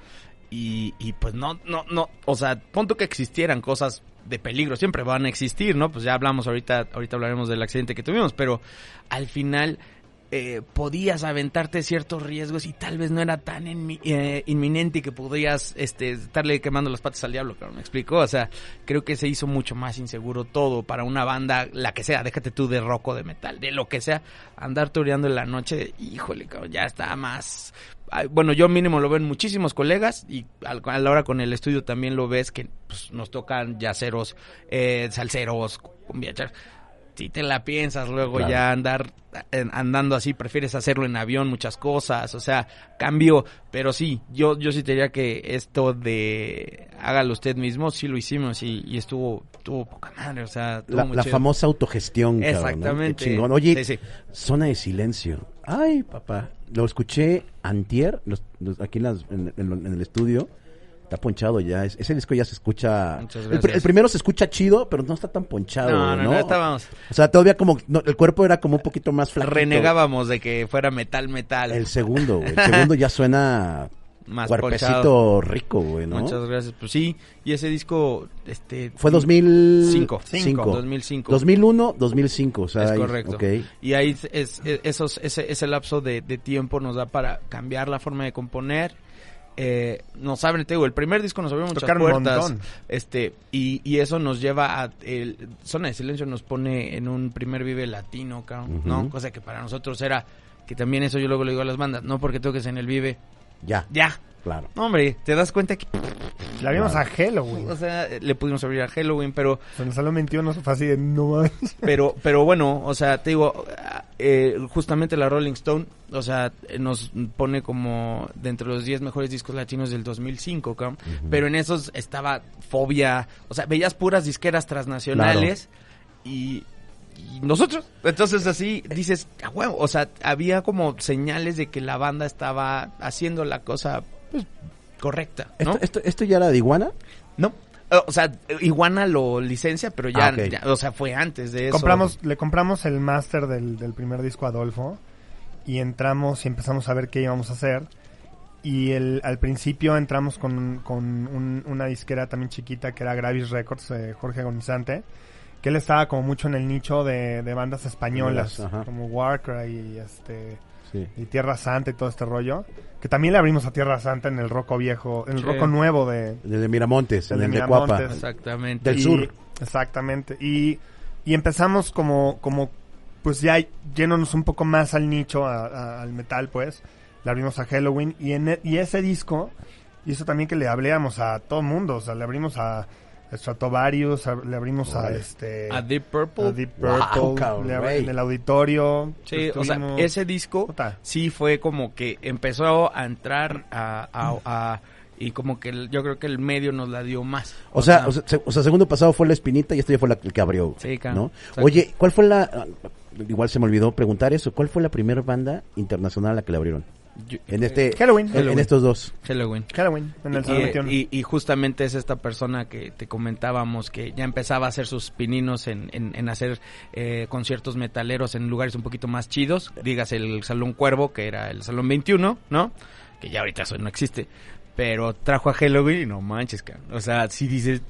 y, y pues no, no, no, o sea, punto que existieran cosas de peligro, siempre van a existir, ¿no? Pues ya hablamos ahorita, ahorita hablaremos del accidente que tuvimos, pero al final eh, podías aventarte ciertos riesgos y tal vez no era tan inmi- eh, inminente que podías este, estarle quemando las patas al diablo, claro, ¿me explico? O sea, creo que se hizo mucho más inseguro todo para una banda, la que sea, déjate tú de rock o de metal, de lo que sea, andar tureando en la noche, híjole, cabrón, ya está más... Bueno, yo mínimo lo ven muchísimos colegas y a la hora con el estudio también lo ves que pues, nos tocan yaceros, eh, salseros, cumbiacheros. Si te la piensas luego Claro. ya andar andando así, prefieres hacerlo en avión, muchas cosas, o sea, cambio, pero sí, yo yo sí te diría que esto de hágalo usted mismo, sí lo hicimos y, y estuvo, estuvo poca madre, o sea, La, la famosa autogestión, cabrón, ¿no? Exactamente. Oye, Sí, sí. zona de silencio. Ay, papá. Lo escuché antier, los- los- aquí en, las- en- en- en el estudio. Está ponchado ya. Es- ese disco ya se escucha. Muchas El, pr- gracias. el primero se escucha chido, pero no está tan ponchado. No, No, no, no, estábamos, O sea, todavía como. no, el cuerpo era como un poquito más flaquito. renegábamos de que fuera metal, metal, El segundo, güey. El segundo ya suena. (laughs) más cuerpecito ponchado. rico, güey, ¿no? Muchas gracias, pues sí, y ese disco, este... Fue 2005. Cinco. 2005. 2001, 2005. O sea, Es ahí- correcto. Y ahí es, es- es- esos, ese, ese lapso de, de tiempo nos da para cambiar la forma de componer. Eh, nos abren, te digo, el primer disco nos abrió muchas Tocar un puertas. Este, y, y eso nos lleva a. El, Zona de Silencio nos pone en un primer vive latino, cabrón. ¿no? Cosa que para nosotros era. Que también eso yo luego le digo a las bandas, no porque toques en el vive, Ya, ya. Claro. No, hombre, te das cuenta que La vimos Claro. a Halloween. O sea, le pudimos abrir a Halloween, pero el Salón 21 fue así de no pero pero bueno, o sea, te digo, eh, justamente la Rolling Stone, o sea, nos pone como de entre los 10 mejores discos latinos del 2005, cabrón. pero en esos estaba Fobia, o sea, veías puras disqueras transnacionales y, y nosotros, entonces así dices, a huevo, o sea, había como señales de que la banda estaba haciendo la cosa pues, correcta, ¿no? ¿Esto, esto, esto ya era de iguana? No. O sea, Iguana lo licencia, pero ya, Ah, ya, o sea, fue antes de eso. Compramos, le compramos el máster del, del primer disco a Adolfo y entramos y empezamos a ver qué íbamos a hacer. Y el, al principio entramos con, con un- una disquera también chiquita que era Gravis Records, eh, Jorge Agonizante, que él estaba como mucho en el nicho de, de bandas españolas, Ajá. como Warcry y, este, Sí. y Tierra Santa y todo este rollo. Que también le abrimos a Tierra Santa en el roco viejo, en el Sí. roco nuevo de, En el de Miramontes, El en de el de Cuapa. Miramontes. Exactamente. Del Y- sur. Exactamente. Y, y empezamos como, como, pues ya yéndonos un poco más al nicho, a- a- al metal, pues. Le abrimos a Halloween. Y, en, e- y ese disco hizo también que le hablamos a todo mundo. O sea, le abrimos a Stratovarius, a- le abrimos a este... A Deep Purple. a Deep Wow, Purple, cabrón, le abri- güey. en el auditorio. Sí, o sea, estuvimos- ese disco sí fue como que empezó a entrar a, a- a- y como que el- yo creo que el medio nos la dio más. O sea, o sea, se- o sea, segundo pasado fue la espinita y este ya fue la, el que abrió. Sí, claro. ¿no? Exacto. Oye, ¿cuál fue la... ah, Igual se me olvidó preguntar eso. ¿Cuál fue la primera banda internacional a la que le abrieron? Yo- En este... Halloween. En, en estos dos. Halloween. Halloween, en el Salón Y, 21. y- y justamente es esta persona que te comentábamos que ya empezaba a hacer sus pininos en, en- en hacer eh, conciertos metaleros en lugares un poquito más chidos. Digas el Salón Cuervo, que era el Salón 21, ¿no? Que ya ahorita eso no existe. Pero trajo a Halloween y no manches, cabrón. O sea, si dices...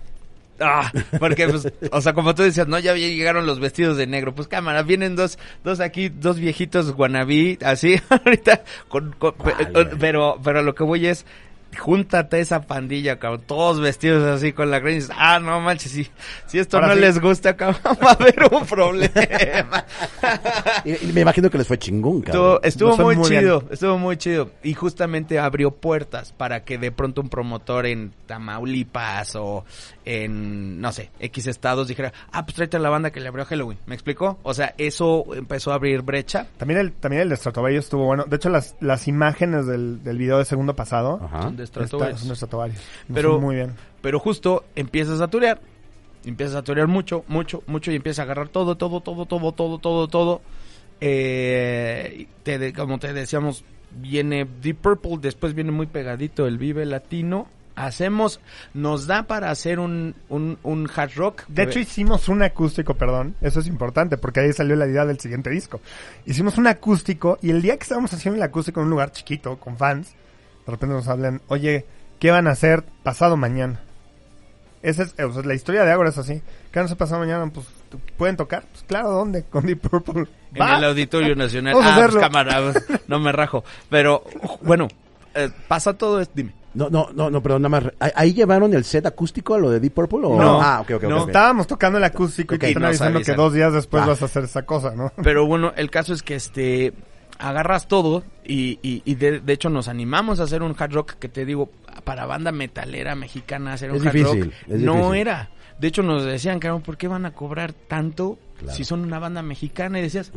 Ah, porque pues, o sea, como tú decías, no, ya llegaron los vestidos de negro. Pues cámara, vienen dos, dos aquí, dos viejitos guanabí, así, (laughs) ahorita, con, con- Vale. pero, pero lo que voy es, júntate a esa pandilla, cabrón, todos vestidos así con la dices, ah, no manches, si, si esto Ahora no sí. les gusta, cabrón, (laughs) va a haber un problema. (laughs) Y, y me imagino que les fue chingón, cabrón. Estuvo, estuvo muy, muy chido, estuvo muy chido. Y justamente abrió puertas para que de pronto un promotor en Tamaulipas o en, no sé, X estados dijera, ah, pues tráete a la banda que le abrió a Halloween. ¿Me explicó? O sea, eso empezó a abrir brecha. También el, también el de Stratovarius estuvo bueno. De hecho, las, las imágenes del, del video de segundo pasado Ajá. De está- Stratovarius. Nos Pero- muy bien. Pero justo empiezas a turear. Empiezas a turear mucho, mucho, mucho y empiezas a agarrar todo, todo, todo, todo, todo, todo, todo. Eh, te de- como te decíamos, viene Deep Purple, después viene muy pegadito el Vive Latino. Hacemos, nos da para hacer un, un, un hard rock. De hecho, hicimos un acústico, perdón. Eso es importante porque ahí salió la idea del siguiente disco. Hicimos un acústico y el día que estábamos haciendo el acústico en un lugar chiquito con fans, de repente nos hablan, oye, ¿qué van a hacer pasado mañana? Esa es, o sea, la historia de Ágora es así. ¿Qué van a hacer pasado mañana? Pues, ¿pueden tocar? Pues claro, ¿dónde? Con Deep Purple. en el Auditorio Nacional. Vamos a ah, pues hacerlo. cámara, no me rajo. Pero, bueno, eh, pasa todo esto, dime. No, no, no, no, pero nada más. ¿ahí- ¿Ahí llevaron el set acústico a lo de Deep Purple? O? No. Ah, ok, ok, ok, No. ok. Estábamos tocando el acústico Ok, y te están avisando avisan. que dos días después Ah. vas a hacer esa cosa, ¿no? Pero bueno, el caso es que este agarras todo y, y, y de, de hecho nos animamos a hacer un hard rock que te digo, para banda metalera mexicana hacer un Es hard difícil, rock no difícil. era. De hecho nos decían, cabrón, ¿por qué van a cobrar tanto Claro. si son una banda mexicana? Y decías,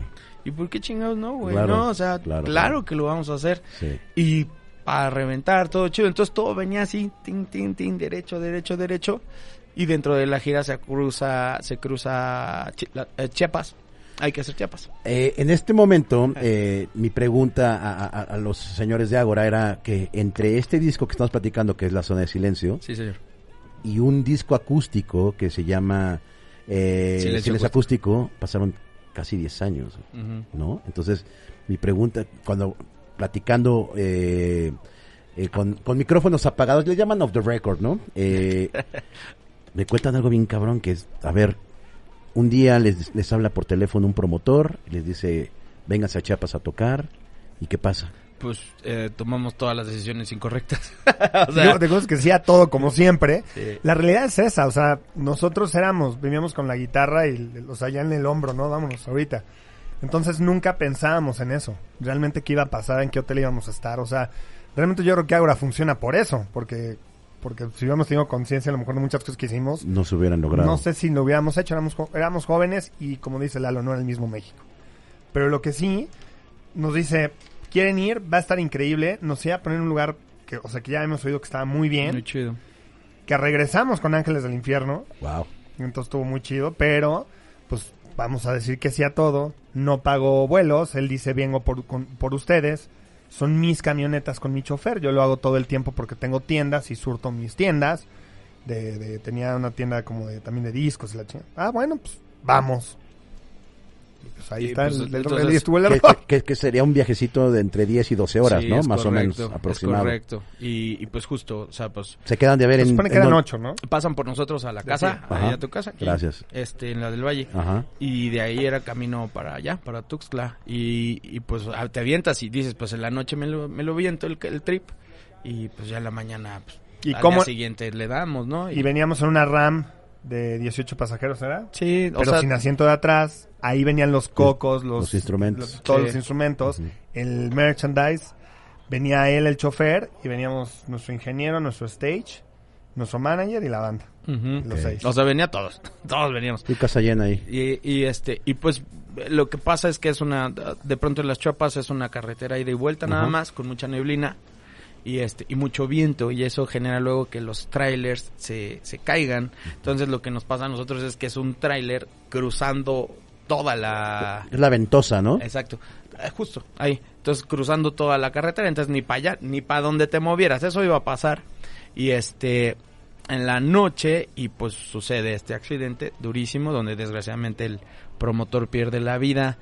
¿y por qué chingados no, güey? Claro, no, o sea, claro, que lo vamos a hacer. Sí. Y para reventar todo chido. Entonces todo venía así, tin, tin, tin, derecho, derecho, derecho. Y dentro de la gira se cruza, se cruza eh, Chiapas. Hay que hacer Chiapas. Eh, en este momento, eh, mi pregunta a, a- a los señores de Ágora era que entre este disco que estamos platicando, que es La Zona de Silencio, Sí, señor. y un disco acústico que se llama eh, Silencio Silencio, acústico. pasaron casi 10 años. ¿no? Entonces, mi pregunta, cuando platicando eh, eh, con, con micrófonos apagados, le llaman off the record, ¿no? Eh, (laughs) me cuentan algo bien cabrón, que es, a ver, un día les, les habla por teléfono un promotor, les dice, vénganse a Chiapas a tocar, ¿y qué pasa? Pues eh, tomamos todas las decisiones incorrectas. (laughs) o sea, Digo, te digo que sí a todo como siempre. Sí. La realidad es esa, o sea, nosotros éramos, vivíamos con la guitarra y, o sea, ya en el hombro, ¿no? Vámonos ahorita. Entonces nunca pensábamos en eso. Realmente qué iba a pasar, en qué hotel íbamos a estar, o sea, realmente yo creo que Ágora funciona por eso, porque porque si hubiéramos tenido conciencia a lo mejor de muchas cosas que hicimos, No se hubieran logrado. no sé si lo hubiéramos hecho, éramos, éramos jóvenes y como dice Lalo, no era el mismo México. Pero lo que sí nos dice, quieren ir, va a estar increíble, nos iba a poner en un lugar que, o sea, que ya hemos oído que estaba muy bien, Muy chido. que regresamos con Ángeles del Infierno, Wow. entonces estuvo muy chido, pero pues vamos a decir que sí a todo, no pago vuelos, él dice vengo por, con- por ustedes, son mis camionetas con mi chofer, yo lo hago todo el tiempo porque tengo tiendas y surto mis tiendas, de, de- tenía una tienda como de también de discos y la chingada. Ah, bueno, pues vamos. Pues ahí Y, está, pues, el, el- entonces, ahí estuvo el Que, error. que- que sería un viajecito de entre 10 y 12 horas, Sí, ¿no? es Más o menos es aproximado. correcto. Y, y pues justo, o sea, pues Se quedan de ver Se en... supone que eran don- ocho, ¿no? pasan por nosotros a la De casa, ahí a tu casa. aquí, Gracias. Este, en la del Valle. Ajá. Y de ahí era camino para allá, para Tuxtla. Y, y pues ah, te avientas y dices, pues en la noche me lo, me lo viento el, el trip. Y pues ya en la mañana, pues, ¿Y al cómo- día siguiente le damos, ¿no? Y veníamos en una RAM de 18 pasajeros, ¿era? sí, o pero sea, sin asiento de atrás. Ahí venían los cocos, los, los instrumentos. los- todos Sí. los instrumentos, el merchandise. Venía él, el chofer, y veníamos nuestro ingeniero, nuestro stage, nuestro manager y la banda. Los seis. O sea, venía todos, (laughs) todos veníamos. Y casa llena ahí. Y, y este, y pues lo que pasa es que es una, de pronto en las chapas es una carretera ida y vuelta nada más, con mucha neblina y este, y mucho viento, y eso genera luego que los trailers se, se caigan. Entonces lo que nos pasa a nosotros es que es un trailer cruzando toda la, Es la ventosa, ¿no? Exacto, Eh, justo ahí. Entonces cruzando toda la carretera, entonces ni para allá ni para donde te movieras, eso iba a pasar. Y este en la noche y pues sucede este accidente durísimo donde desgraciadamente el promotor pierde la vida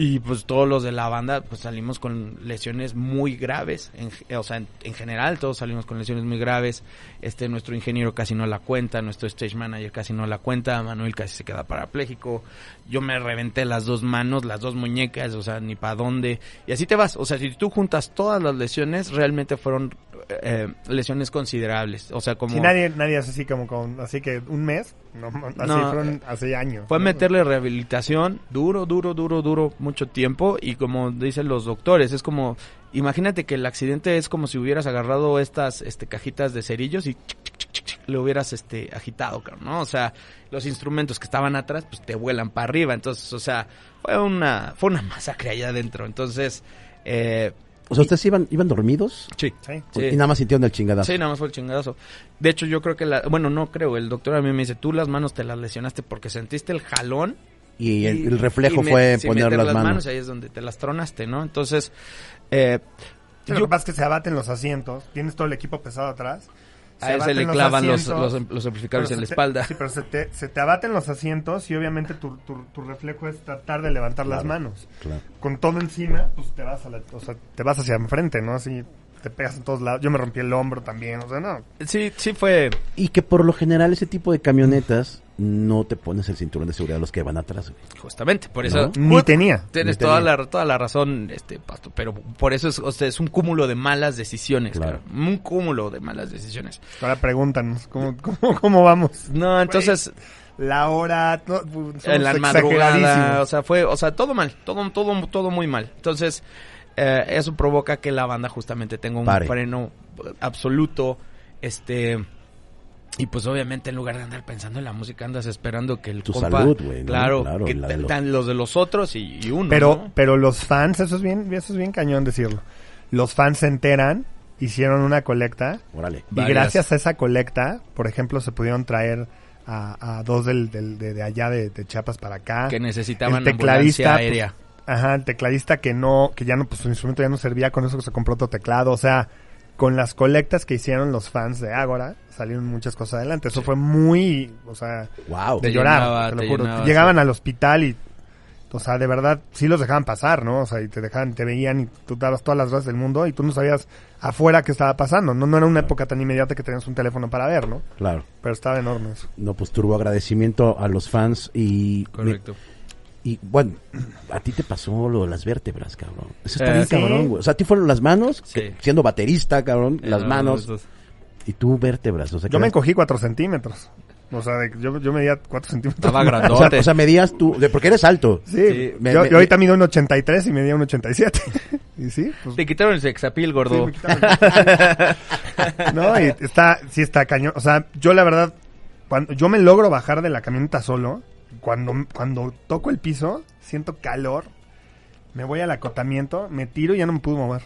y pues todos los de la banda pues salimos con lesiones muy graves, en, o sea, en, en general todos salimos con lesiones muy graves. Este nuestro ingeniero casi no la cuenta, nuestro stage manager casi no la cuenta, Manuel casi se queda parapléjico. Yo me reventé las dos manos, las dos muñecas, o sea, ni para dónde. Y así te vas, o sea, si tú juntas todas las lesiones, realmente fueron eh, lesiones considerables, o sea, como Si nadie, nadie es así como con, así que un mes, no, así No, fueron hace años. Fue meterle rehabilitación duro, duro, duro, duro, mucho tiempo y como dicen los doctores, es como, imagínate que el accidente es como si hubieras agarrado estas este, cajitas de cerillos y le hubieras este, agitado, ¿no? O sea, los instrumentos que estaban atrás pues te vuelan para arriba, entonces, o sea, fue una, fue una masacre allá adentro, entonces, eh, O sea, ¿ustedes iban, iban dormidos? sí, Sí. sí. Y nada más sintieron el chingadazo. Sí, nada más fue el chingadazo. De hecho, yo creo que la... Bueno, no creo. El doctor a mí me dice, tú las manos te las lesionaste porque sentiste el jalón. Y el, el reflejo y me- fue sí, poner las manos. Ahí es donde te las tronaste, ¿no? Entonces, eh, Sí, Lo que pasa es que se abaten los asientos, tienes todo el equipo pesado atrás. A ese le clavan los, asientos, los, los amplificadores en la te- espalda. sí, pero se te, se te abaten los asientos y obviamente tu, tu, tu reflejo es tratar de levantar las Claro. manos. Claro. Con todo encima, pues te vas a la, o sea, te vas hacia enfrente, ¿no? Así te pegas en todos lados. Yo me rompí el hombro también, o sea, no. Sí, sí fue... Y que por lo general ese tipo de camionetas no te pones el cinturón de seguridad a los que van atrás. güey. Justamente, por eso... ¿No? Ni tenía. Tienes Ni toda tenía. la, toda la razón, este Pasto, pero por eso es, o sea, es un cúmulo de malas decisiones, Claro. claro. Un cúmulo de malas decisiones. Ahora pregúntanos, ¿cómo, cómo, cómo vamos? No, entonces... La hora, no, somos en la madrugada, o sea, fue, o sea, todo mal, todo, todo, todo muy mal. Entonces, eh, eso provoca que la banda justamente tenga un Pare. freno absoluto, este, y pues obviamente en lugar de andar pensando en la música andas esperando que el Tu compa, salud, güey, ¿no? claro, Claro, que la de los- los de los otros y, y uno, Pero, ¿no? pero los fans, eso es bien, eso es bien cañón decirlo. Los fans se enteran, hicieron una colecta Órale. y Varias. gracias a esa colecta, por ejemplo, se pudieron traer a, a dos del, del- de, de allá de, de Chiapas para acá. que necesitaban el tecladista, pues, aérea. Ajá, el tecladista que no, que ya no, pues su instrumento ya no servía, con eso que se compró otro teclado, o sea, con las colectas que hicieron los fans de Ágora, salieron muchas cosas adelante. Eso fue muy, o sea, Wow. de Te llorar, llenaba, te lo te juro. llenaba, Llegaban sí. al hospital y, o sea, de verdad, sí los dejaban pasar, ¿no? O sea, y te dejaban, te veían y tú dabas todas las razas del mundo y tú no sabías afuera qué estaba pasando. No, no era una época tan inmediata que tenías un teléfono para ver, ¿no? Claro. Pero estaba enorme eso. No, pues turbo agradecimiento a los fans y... Correcto. Y bueno, a ti te pasó lo de las vértebras, cabrón. Eso está Eh, bien sí. cabrón, güey. O sea, a ti fueron las manos, Sí. que- siendo baterista, cabrón, las Eh, manos, esos- y tú vértebras. O sea, Yo me encogí cuatro centímetros. O sea, de- yo, yo medía 4 centímetros. Estaba grandote. (laughs) O sea, o sea, medías tú, de, porque eres alto. Sí, Sí, me- yo, me- yo ahorita mido un 83 y medía un 87. (laughs) y sí, pues... Te quitaron el sexapil, sí, gordo. me quitaron. (laughs) no, y está, sí está cañón. O sea, yo la verdad, cuando yo me logro bajar de la camioneta solo, cuando, cuando toco el piso, siento calor, me voy al acotamiento, me tiro y ya no me pude mover.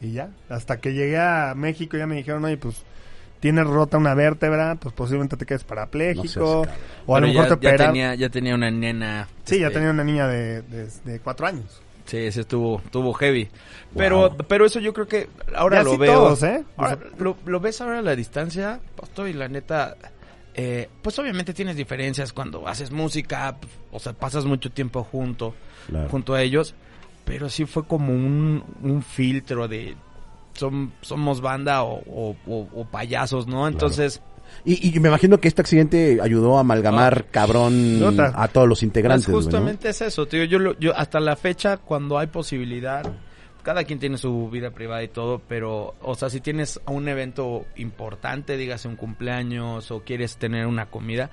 Y ya, hasta que llegué a México ya me dijeron, oye, pues tienes rota una vértebra, pues posiblemente te quedes parapléjico, No seas cabrón. o a lo mejor ya, te ya tenía, ya tenía una nena. Sí, ya este, tenía una niña de, de, de cuatro años. Sí, ese estuvo, estuvo heavy. Pero, pero eso yo creo que ahora Ya lo sí veo. todos, ¿eh? Ahora, lo, lo ves ahora a la distancia, Pasto, y la neta, eh, pues obviamente tienes diferencias cuando haces música, pues, o sea, pasas mucho tiempo junto, Claro. junto a ellos, pero sí fue como un, un filtro de son, somos banda o, o- o- o payasos, ¿no? Entonces, Y, y me imagino que este accidente ayudó a amalgamar Ah, cabrón a todos los integrantes. Pues güey, ¿no? justamente es eso, tío. Yo, yo hasta la fecha, cuando hay posibilidad, cada quien tiene su vida privada y todo, pero, o sea, si tienes un evento importante, dígase un cumpleaños o quieres tener una comida,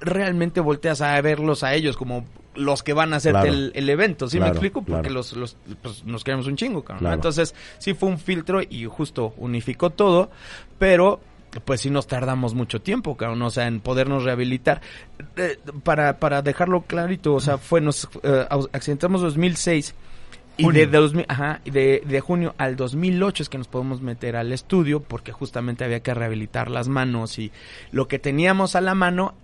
realmente volteas a verlos a ellos como los que van a hacerte Claro. el, el evento, ¿sí Claro, me explico? Porque claro. los, los pues, nos queremos un chingo, cabrón. Claro. Entonces, sí fue un filtro y justo unificó todo, pero pues sí nos tardamos mucho tiempo, cabrón, o sea, en podernos rehabilitar. Eh, para, para dejarlo clarito, o sea, fue, nos eh, accidentamos 2006 y Junio. de, 2000 ajá, de, de junio al 2008 es que nos podemos meter al estudio porque justamente había que rehabilitar las manos y lo que teníamos a la mano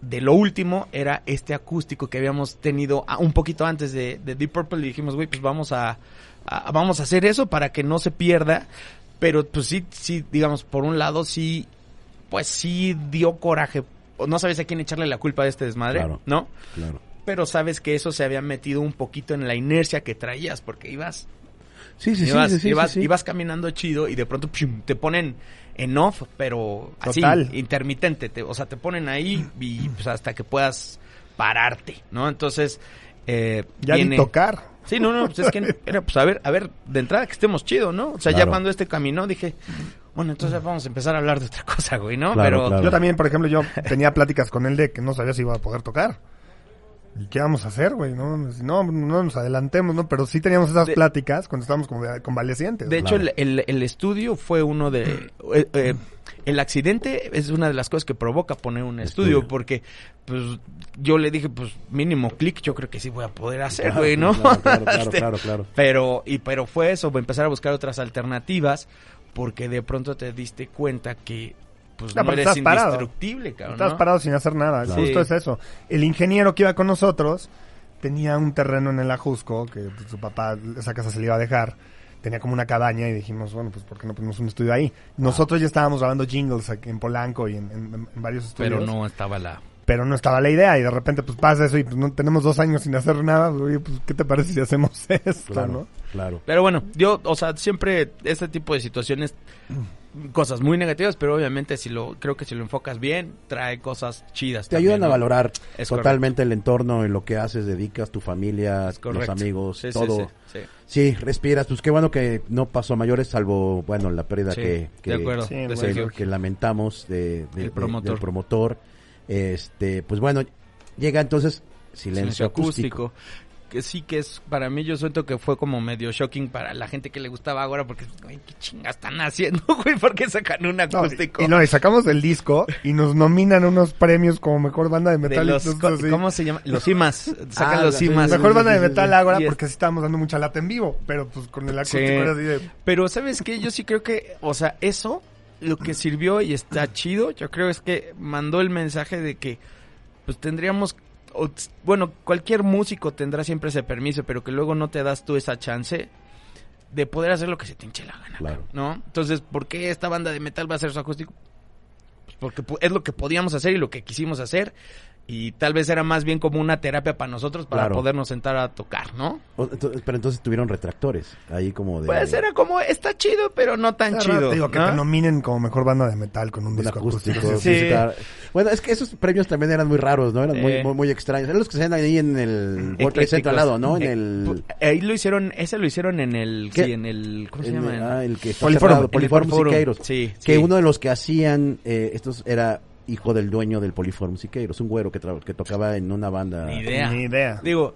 de lo último era este acústico que habíamos tenido ah, un poquito antes de, de Deep Purple y dijimos, güey, pues vamos a, a- vamos a hacer eso para que no se pierda, pero pues sí, sí, digamos, por un lado sí, pues sí dio coraje, no sabes a quién echarle la culpa de este desmadre, Claro. ¿no? Claro. Pero sabes que eso se había metido un poquito en la inercia que traías, porque ibas, Sí, sí, sí, ibas, sí, sí, ibas, sí, sí. ibas caminando chido y de pronto pshum, te ponen en off, pero así, Total. intermitente. te- o sea, te ponen ahí y pues, hasta que puedas pararte, ¿no? Entonces, eh, Ya viene... ni tocar. Sí, no, no, pues es que (laughs) era, pues a ver, a ver, de entrada que estemos chido, ¿no? O sea, ya cuando este caminó dije, bueno, entonces vamos a empezar a hablar de otra (laughs) cosa, güey, ¿no? Claro, Pero claro. Yo también, por ejemplo, yo tenía pláticas con él de que no sabía si iba a poder tocar. ¿Y qué vamos a hacer, güey? No, no, no nos adelantemos, ¿no? Pero sí teníamos esas De- pláticas cuando estábamos como de- convalecientes. De hecho, Claro. el, el, el estudio fue uno de... eh, eh, el accidente es una de las cosas que provoca poner un estudio, Estudio. porque pues yo le dije, pues mínimo clic, yo creo que sí voy a poder hacer, Claro, güey, ¿no? Claro, claro, claro, (laughs) Este, claro, claro. Pero, y pero fue eso, empezar a buscar otras alternativas, porque de pronto te diste cuenta que pues No, no, porque eres estás parado. cabrón. Estabas ¿no? parado sin hacer nada. Claro. Justo Sí. es eso. El ingeniero que iba con nosotros tenía un terreno en el Ajusco que su papá, esa casa se le iba a dejar. Tenía como una cabaña y dijimos, bueno, pues ¿por qué no ponemos un estudio ahí? Nosotros ya estábamos grabando jingles aquí en Polanco y en, en- en varios estudios. Pero no estaba la... pero no estaba la idea y de repente pues pasa eso y pues no tenemos dos años sin hacer nada, oye, pues ¿qué te parece si hacemos (laughs) esto, Claro, no? claro. Pero bueno, yo, o sea, siempre este tipo de situaciones, cosas muy negativas, pero obviamente si lo, creo que si lo enfocas bien, trae cosas chidas. Te también, ayudan a valorar Es totalmente el entorno, en lo que haces, dedicas, tu familia, los amigos, Sí, todo. sí, sí. Sí, respiras. Pues qué bueno que no pasó a mayores, salvo, bueno, la pérdida Sí, que, que, de acuerdo. Sí, de bueno. Sergio. que, que lamentamos de, de- El de- promotor. del promotor. Este, pues bueno, llega entonces silencio, Silencio acústico. acústico. Que sí que es, para mí yo siento que fue como medio shocking para la gente que le gustaba ahora, porque, güey, ¿qué chingas están haciendo, (laughs) güey? ¿Por qué sacan un No, acústico? y, y no, y sacamos el disco y nos nominan unos premios como mejor banda de De metal. y los, ¿Cómo se llama? Los IMAs. (laughs) Sacan Ah, los IMAs. Mejor banda de (laughs) metal ahora porque sí estábamos dando mucha lata en vivo, pero pues con el acústico Sí. era así de... Pero ¿sabes qué? Yo sí creo que, o sea, eso, lo que sirvió y está chido, yo creo es que mandó el mensaje de que, pues tendríamos, o, bueno, cualquier músico tendrá siempre ese permiso, pero que luego no te das tú esa chance de poder hacer lo que se te hinche la gana, Claro. ¿no? Entonces, ¿por qué esta banda de metal va a hacer su acústico? Pues porque es lo que podíamos hacer y lo que quisimos hacer. Y tal vez era más bien como una terapia para nosotros para Claro. podernos sentar a tocar, ¿no? O- Pero entonces tuvieron retractores, ahí como de... Pues era como, está chido, pero no tan Era, chido. digo, que ¿no? te nominen como mejor banda de metal con un un disco acústico. acústico. Sí. Bueno, es que esos premios también eran muy raros, ¿no? Eran muy, Eh. muy, muy extraños. Eran los que se hacían ahí en el World Trade Center al lado, ¿no? En Eh, el... pu- ahí lo hicieron, ese lo hicieron en el, ¿Qué? sí, en el, ¿cómo se en- llama? ah, el que está Poliforum. cerrado, En el Poliforum Poliforum. Siqueiros. Sí, Que sí. uno de los que hacían eh, estos era hijo del dueño del Poliforum Siqueiros, un güero que, tra- que tocaba en una banda. Ni idea. Ni idea. Digo,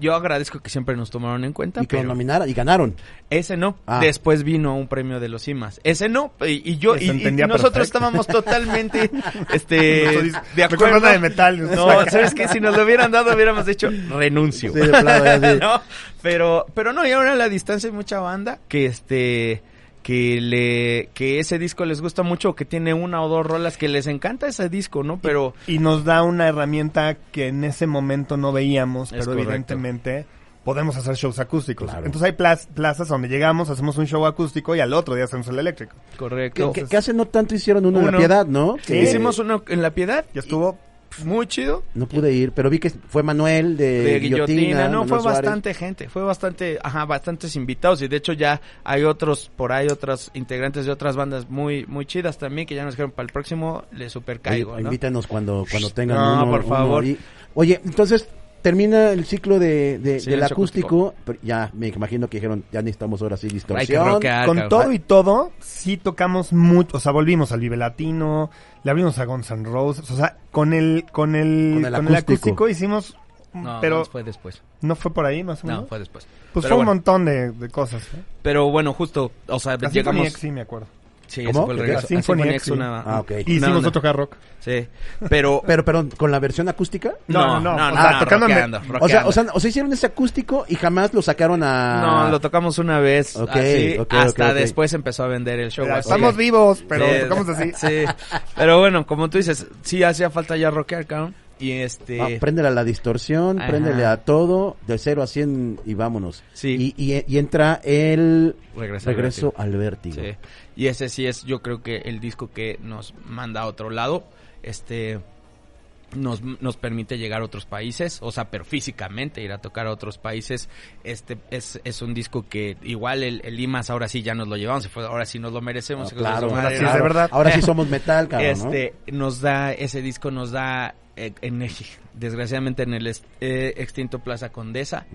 yo agradezco que siempre nos tomaron en cuenta, Y que lo pero nominaron y ganaron. ese no. Ah. Después vino un premio de los CIMAS. Ese no. Y, y yo, y, nosotros perfecto. estábamos (laughs) totalmente, este, de acuerdo. banda de metal. No, ¿sabes qué? Si nos lo hubieran dado, hubiéramos dicho renuncio. Sí, de plano, ya (laughs) sí. No, pero, pero no, y ahora a la distancia hay mucha banda que este que le que ese disco les gusta mucho que tiene una o dos rolas que les encanta ese disco no pero Y nos da una herramienta que en ese momento no veíamos, pero correcto. evidentemente podemos hacer shows acústicos. Claro. Entonces hay plaz- plazas donde llegamos, hacemos un show acústico y al otro día hacemos el eléctrico. Que, correcto que- que hace no tanto hicieron uno, en la Piedad, ¿no? Sí. Que hicimos uno en la piedad Ya estuvo muy chido No pude ir, pero vi que fue Manuel de, de guillotina, no Manuel fue Suárez. bastante gente, fue bastante, ajá, bastantes invitados y de hecho ya hay otros por ahí otros integrantes de otras bandas muy muy chidas también que ya nos dijeron para el próximo le super caigo, Oye, ¿no? Invítanos cuando, cuando tengan No, uno, por uno favor. Oye, entonces termina el ciclo de, del acústico, pero ya me imagino que dijeron, ya necesitamos ahora sí distorsión. rockear, Con cabrón. todo y todo, sí tocamos mucho, o sea, volvimos al Vive Latino, le abrimos a Guns N' Roses, o sea, con el, con el, Con con el el, acústico. hicimos, No, pero no, fue después. no fue por ahí más o menos. No, fue después. pues Pero fue un montón de, de cosas. ¿eh? Pero bueno, justo, o sea, La llegamos sí me acuerdo. Sí, ¿Cómo? ese fue el regreso. Symphony Symphony X, X, sí. una, Ah, ok. Y hicimos otro hard rock. Sí, (laughs) pero Pero, perdón, ¿con la versión acústica? No, no, no, o no, sea, no, tocando rockeando, O sea, o sea, o sea, hicieron ese acústico y jamás lo sacaron a... no, lo tocamos una vez, Ok, así, ok, hasta después empezó a vender el show. Así. Estamos vivos, pero Sí, tocamos así. (laughs) Sí, pero bueno, como tú dices, sí hacía falta ya rockear, cabrón. Y este... Ah, préndele a la distorsión, Ajá. préndele a todo, de 0 a 100 y vámonos. Sí. Y, y, y entra el al regreso vértigo. al vértigo. Sí. Y ese sí es, yo creo que el disco que nos manda a otro lado, este, nos, nos permite llegar a otros países, o sea, pero físicamente ir a tocar a otros países. Este es, es un disco que igual el, el Limas ahora sí ya nos lo llevamos, ahora sí nos lo merecemos. Ah, claro, ahora sí es claro. de verdad. Ahora sí (laughs) somos metal, cabrón, ¿no? este nos da ese disco nos da eh, energía desgraciadamente en el eh, extinto Plaza Condesa.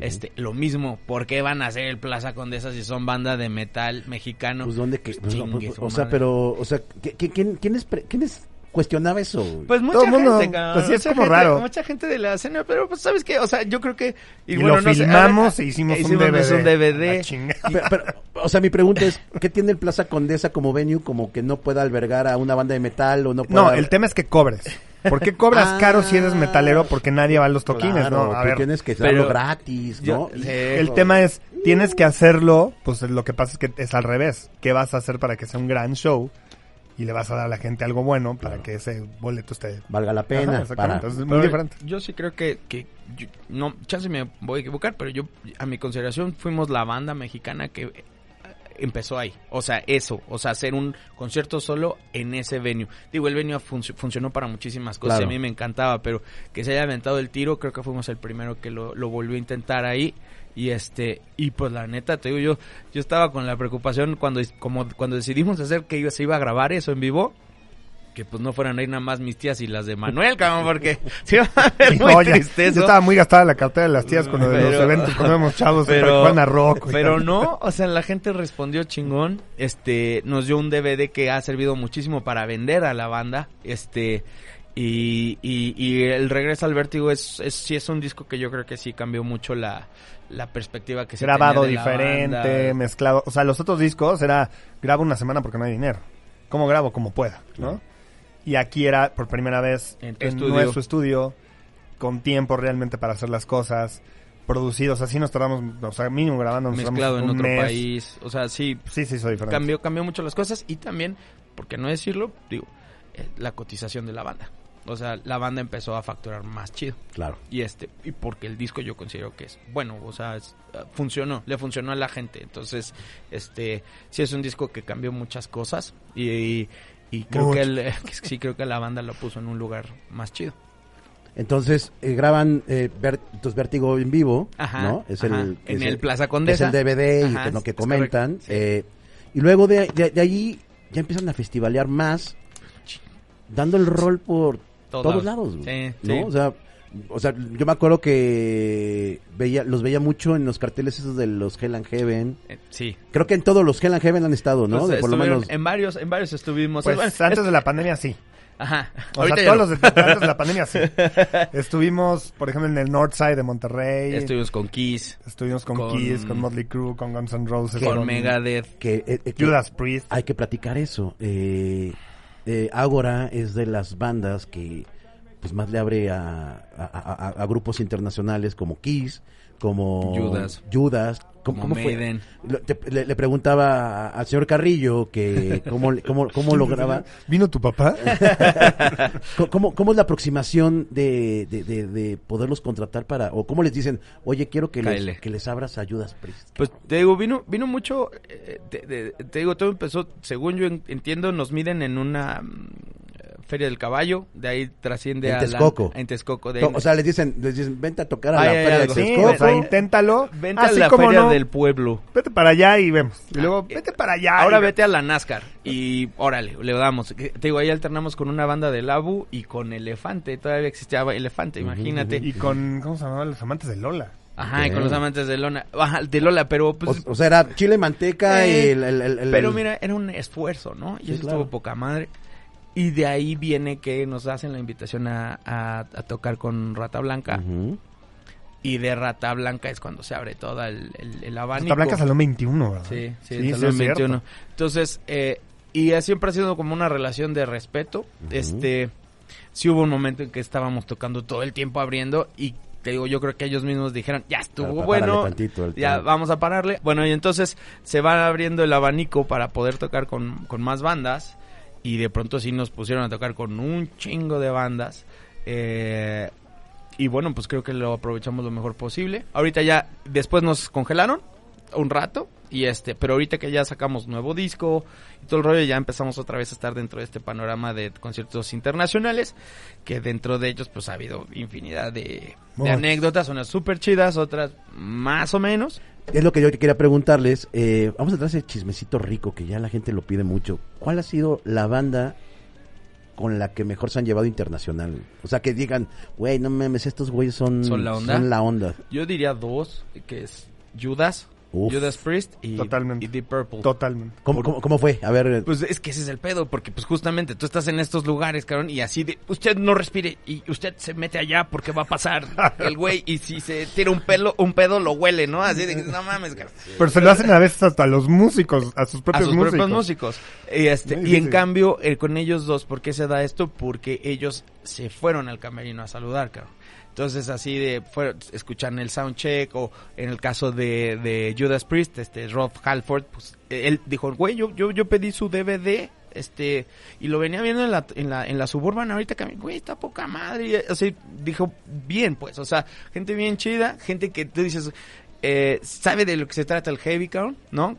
Este lo mismo ¿por qué van a hacer el Plaza Condesa si son banda de metal mexicano Pues dónde que, pues, pues, su o sea, madre. pero, o sea, ¿qui- qui- ¿quién, quiénes, pre- quiénes cuestionaba eso? güey? Pues mucha Todo el mundo, gente, cabrón, pues sí, es mucha como gente- raro. Mucha gente de la escena, pero pues sabes qué, o sea, yo creo que Y, lo no sé, filmamos e hicimos, un hicimos DVD. un DVD. Ah. Pero, pero, o sea, mi pregunta es, ¿qué tiene el Plaza Condesa como venue como que no pueda albergar a una banda de metal o no pueda... No, el tema es que cobres. ¿Por qué cobras (laughs) Ah. caro si eres metalero? Porque nadie va a los toquines, Claro, ¿no? A ver, tienes que hacerlo gratis, ¿no? el tema es, tienes que hacerlo, pues lo que pasa es que es al revés. ¿Qué vas a hacer para que sea un gran show? Y le vas a dar a la gente algo bueno para Claro. que ese boleto esté... Valga la pena. Ajá, exactamente. para... Es muy Pero diferente. Yo sí creo que, que yo- no, chance me voy a equivocar, pero yo, a mi consideración, fuimos la banda mexicana que empezó ahí. O sea, eso, o sea, hacer un concierto solo en ese venue. Digo, el venue func- funcionó para muchísimas cosas y a mí me encantaba, pero que se haya aventado el tiro, creo que fuimos el primero que lo, lo volvió a intentar ahí. Y este, y pues la neta, te digo, yo, yo estaba con la preocupación cuando, como, cuando decidimos hacer que iba- se iba a grabar eso en vivo, que pues no fueran ahí nada más mis tías y las de Manuel, cabrón, porque (laughs) se iba a ver muy No, ya-. Yo estaba muy gastada la cartera de las tías con lo de los eventos cuando éramos chavos pero, a rock. pero tal. no, o sea, la gente respondió chingón, este, nos dio un DVD que ha servido muchísimo para vender a la banda, este, y, y, y el regreso al vértigo es, es, sí es un disco que yo creo que sí cambió mucho la, la perspectiva que se grabado tenía de diferente, mezclado. O sea, los otros discos era grabo una semana porque no hay dinero. ¿Cómo grabo? Como pueda, ¿no? Y aquí era por primera vez En en, tu estudio. nuestro estudio, con tiempo realmente para hacer las cosas, producidos. Así nos tardamos, o sea, mínimo grabando. Nos mezclado en un otro mes. país, o sea, sí, Sí, sí, soy diferente. cambió, cambió mucho las cosas y también, por qué no decirlo, digo, eh, la cotización de la banda. O sea, la banda empezó a facturar más chido. Claro. y este y porque el disco yo considero que es bueno o sea es- eh, funcionó le funcionó a la gente entonces este sí es un disco que cambió muchas cosas y, y, y creo Mucho. (laughs) que el, sí creo que la banda lo puso en un lugar más chido Entonces, eh, graban eh, Ver- entonces, Vértigo en vivo, Ajá, ¿no? Es ajá. el, En el Plaza Condesa. Es el DVD y Ajá, que, lo que comentan. correcto, sí. eh, y luego de, de, de ahí ya empiezan a festivalear más, dando el rol por Todos todos lados. Sí, ¿no? sí. O sea, o sea, yo me acuerdo que veía, los veía mucho en los carteles esos de los Hell and Heaven. Eh, sí Creo que en todos los Hell and Heaven han estado, ¿no? Pues, De por lo menos. en varios en varios estuvimos Pues Bueno, antes es- de la pandemia sí. Ajá. O Ahorita sea, todos no. los de antes de la pandemia sí. (laughs) Estuvimos, por ejemplo, en el Northside de Monterrey. Estuvimos con Kiss, Estuvimos con, con- Kiss, con Motley Crue, con Guns N' Roses, con Megadeth. Que, eh, eh, que Judas Priest. hay que platicar eso. Eh, eh, Ágora es de las bandas que pues más le abre a, a- a- a- a grupos internacionales como Kiss, como Judas. Judas. Como ¿Cómo, cómo fue? Te- le, le preguntaba al señor Carrillo que (laughs) cómo, cómo, cómo lograba ¿Vino tu papá? (laughs) ¿Cómo, cómo es la aproximación de, de, de- de poderlos contratar para, o cómo les dicen, oye, quiero que les, que les abras ayudas, Priest? Pues te digo, vino, vino mucho, eh, te, de- te digo, todo empezó, según yo en- entiendo, nos miden en una feria del caballo, de ahí trasciende En a la- Texcoco. en Texcoco. De ahí- O sea, les dicen, les dicen, vente a tocar a Ay, la ay, feria de. Sí, Texcoco. o sea, inténtalo. Vente Así a la como feria no, del pueblo. Vete para allá y vemos. Y luego, Ah, vete para allá. Ahora y- vete a la NASCAR y órale, le damos. Te digo, ahí alternamos con una banda de Labu y con Elefante. Todavía existía Elefante, imagínate. Y con, ¿cómo se llamaban? Los amantes de Lola. Ajá, y con los amantes de. Ajá, de Lola, pero pues... O, o sea, era chile, manteca y Eh, el, el- el- el- Pero mira, era un esfuerzo, ¿no? Y Sí, eso claro. estuvo poca madre. Y de ahí viene que nos hacen la invitación a, a- a tocar con Rata Blanca. Y de Rata Blanca es cuando se abre todo el, el, el abanico. Santa Blanca Salón 21, ¿verdad? Sí, sí, Sí, el sí, Salón es cierto. 21. Entonces, eh, y siempre ha sido como una relación de respeto. Este, sí hubo un momento en que estábamos tocando todo el tiempo abriendo y te digo, yo creo que ellos mismos dijeron, ya estuvo Para- bueno, tantito ya vamos a pararle. Bueno, y entonces se va abriendo el abanico para poder tocar con, con más bandas y de pronto sí nos pusieron a tocar con un chingo de bandas. Eh, y bueno, pues creo que lo aprovechamos lo mejor posible. Ahorita ya, después nos congelaron un rato. Y este, pero ahorita que ya sacamos nuevo disco y todo el rollo, ya empezamos otra vez a estar dentro de este panorama de conciertos internacionales, que dentro de ellos pues ha habido infinidad de, de anécdotas, unas súper chidas, otras más o menos. Es lo que yo quería preguntarles. eh, vamos a traer ese chismecito rico que ya la gente lo pide mucho. ¿Cuál ha sido la banda con la que mejor se han llevado internacional? O sea, que digan, güey, no mames, estos güeyes son, ¿Son la onda? son la onda. Yo diría dos, que es Judas, Uf. Judas Priest y, Totalmente. y Deep Purple. Totalmente. ¿Cómo, cómo, cómo fue? A ver, Pues es que ese es el pedo, porque pues justamente tú estás en estos lugares, cabrón, y así de, usted no respire y usted se mete allá porque va a pasar (laughs) el güey y si se tira un pelo, un pedo lo huele, ¿no? Así de, no mames, cabrón. Pero se lo hacen a veces hasta a los músicos, a sus A propios sus músicos. propios músicos. Y, este, y en cambio, eh, con ellos dos, ¿por qué se da esto? Porque ellos se fueron al camerino a saludar, cabrón. Entonces, así de, fueron, escuchan el soundcheck, o en el caso de, de Judas Priest, este, Rob Halford, pues, él dijo, güey, yo, yo, yo pedí su DVD, este, y lo venía viendo en la, en la, en la suburban ahorita que, güey, está poca madre, o sea, dijo, bien, pues, o sea, gente bien chida, gente que tú dices, eh, sabe de lo que se trata el heavy, cabrón, ¿no?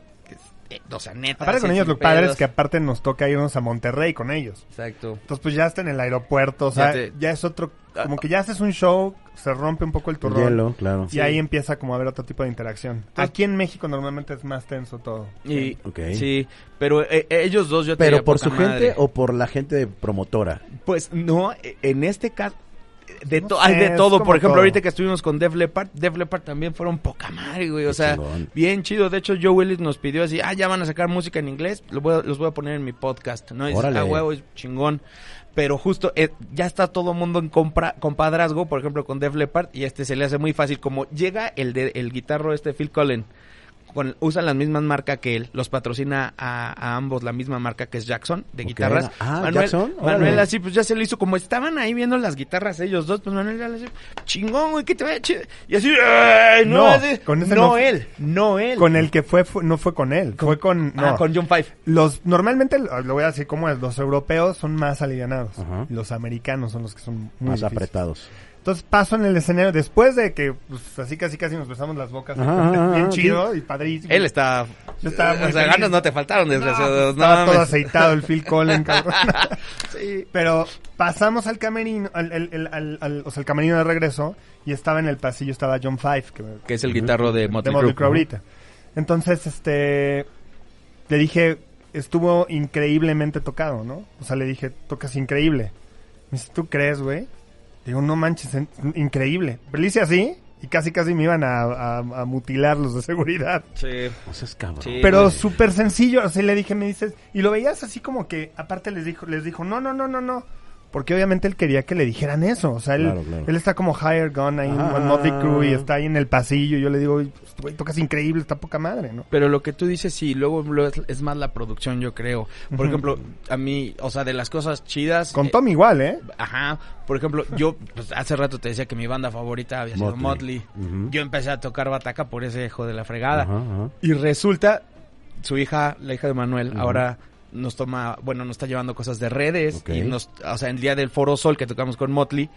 Eh, o sea, neta. Aparte con ellos lo padre es que aparte nos toca irnos a Monterrey con ellos. Exacto. Entonces pues ya está en el aeropuerto, o sea, Ya es otro, como que ya haces un show, se rompe un poco el turrón. hielo, claro. Y ahí empieza como a haber otro tipo de interacción. Aquí en México normalmente es más tenso todo. Y. Sí, pero eh, eh, ellos dos yo te ¿Pero por su gente o por la gente de promotora? Pues no, eh, en este caso... De, No to- sé, hay de todo, por ejemplo, todo. ahorita que estuvimos con Def Leppard, Def Leppard también fueron poca madre, güey, o Qué sea, chingón. bien chido, de hecho Joe Willis nos pidió así, ah, ya van a sacar música en inglés, lo voy a- los voy a poner en mi podcast, ¿no? Y dices, Órale. ah, huevo, es chingón, pero justo eh, ya está todo mundo en compra, compadrazgo, por ejemplo, con Def Leppard, y este se le hace muy fácil, como llega el, de, el guitarro este Phil Collen, con, usan la misma marca que él, los patrocina a, a ambos la misma marca que es Jackson de guitarras. Ah, Manuel, Jackson, órale. Manuel así pues ya se lo hizo como estaban ahí viendo las guitarras ellos dos, pues Manuel ya le dice, chingón, güey, que te vaya chido. Y así, "Ay, no, No, así, con ese no no- él, no él. Con el que fue, fue- no fue con él, fue con... Ah, con John Five. Los, normalmente, lo voy a decir como es, los europeos son más alivianados. Los americanos son los que son muy Más difíciles. apretados. Entonces paso en el escenario, después de que, pues, así casi casi nos besamos las bocas, Ajá, ajá, (laughs) bien ajá, chido y padrísimo. Él está, Yo estaba muy o sea, feliz. ganas no te faltaron, No, desgraciado. pues, No, estaba todo aceitado el Phil Collen, (laughs) cabrón. Sí. Pero pasamos al camerino, al, al- al- al- al- o sea, el camerino de regreso, y estaba en el pasillo, estaba John Five, que, Que es el guitarro de de Motley. Crue ahorita. Entonces, este, le dije, estuvo increíblemente tocado, ¿no? O sea, le dije, tocas increíble. Me dice, ¿tú crees, güey? Digo, no manches, increíble. Pero le hice así, y casi casi me iban a, a- a mutilar los de seguridad. Sí. No seas cabrón. Sí. Pero güey. súper sencillo, o sea, le dije, me dices, y lo veías así como que, aparte les dijo, les dijo, no, no, no, no, no. Porque obviamente él quería que le dijeran eso. O sea, él, Claro, claro. él está como higher gun ahí Ajá. en Motley Crue y está ahí en el pasillo. y Yo le digo, "Pues, güey, tocas increíble, está poca madre, ¿no? Pero lo que tú dices, sí, luego lo es, es más la producción, yo creo. Por ejemplo, a mí, o sea, de las cosas chidas... Con eh, Tom igual, ¿eh? Ajá, por ejemplo, yo pues, hace rato te decía que mi banda favorita había sido Motley. Yo empecé a tocar bataca por ese hijo de la fregada. Ajá, ajá. Y resulta, su hija, la hija de Manuel, ahora nos toma, bueno, nos está llevando cosas de redes. Y nos, o sea, el día del Foro Sol que tocamos con Motley,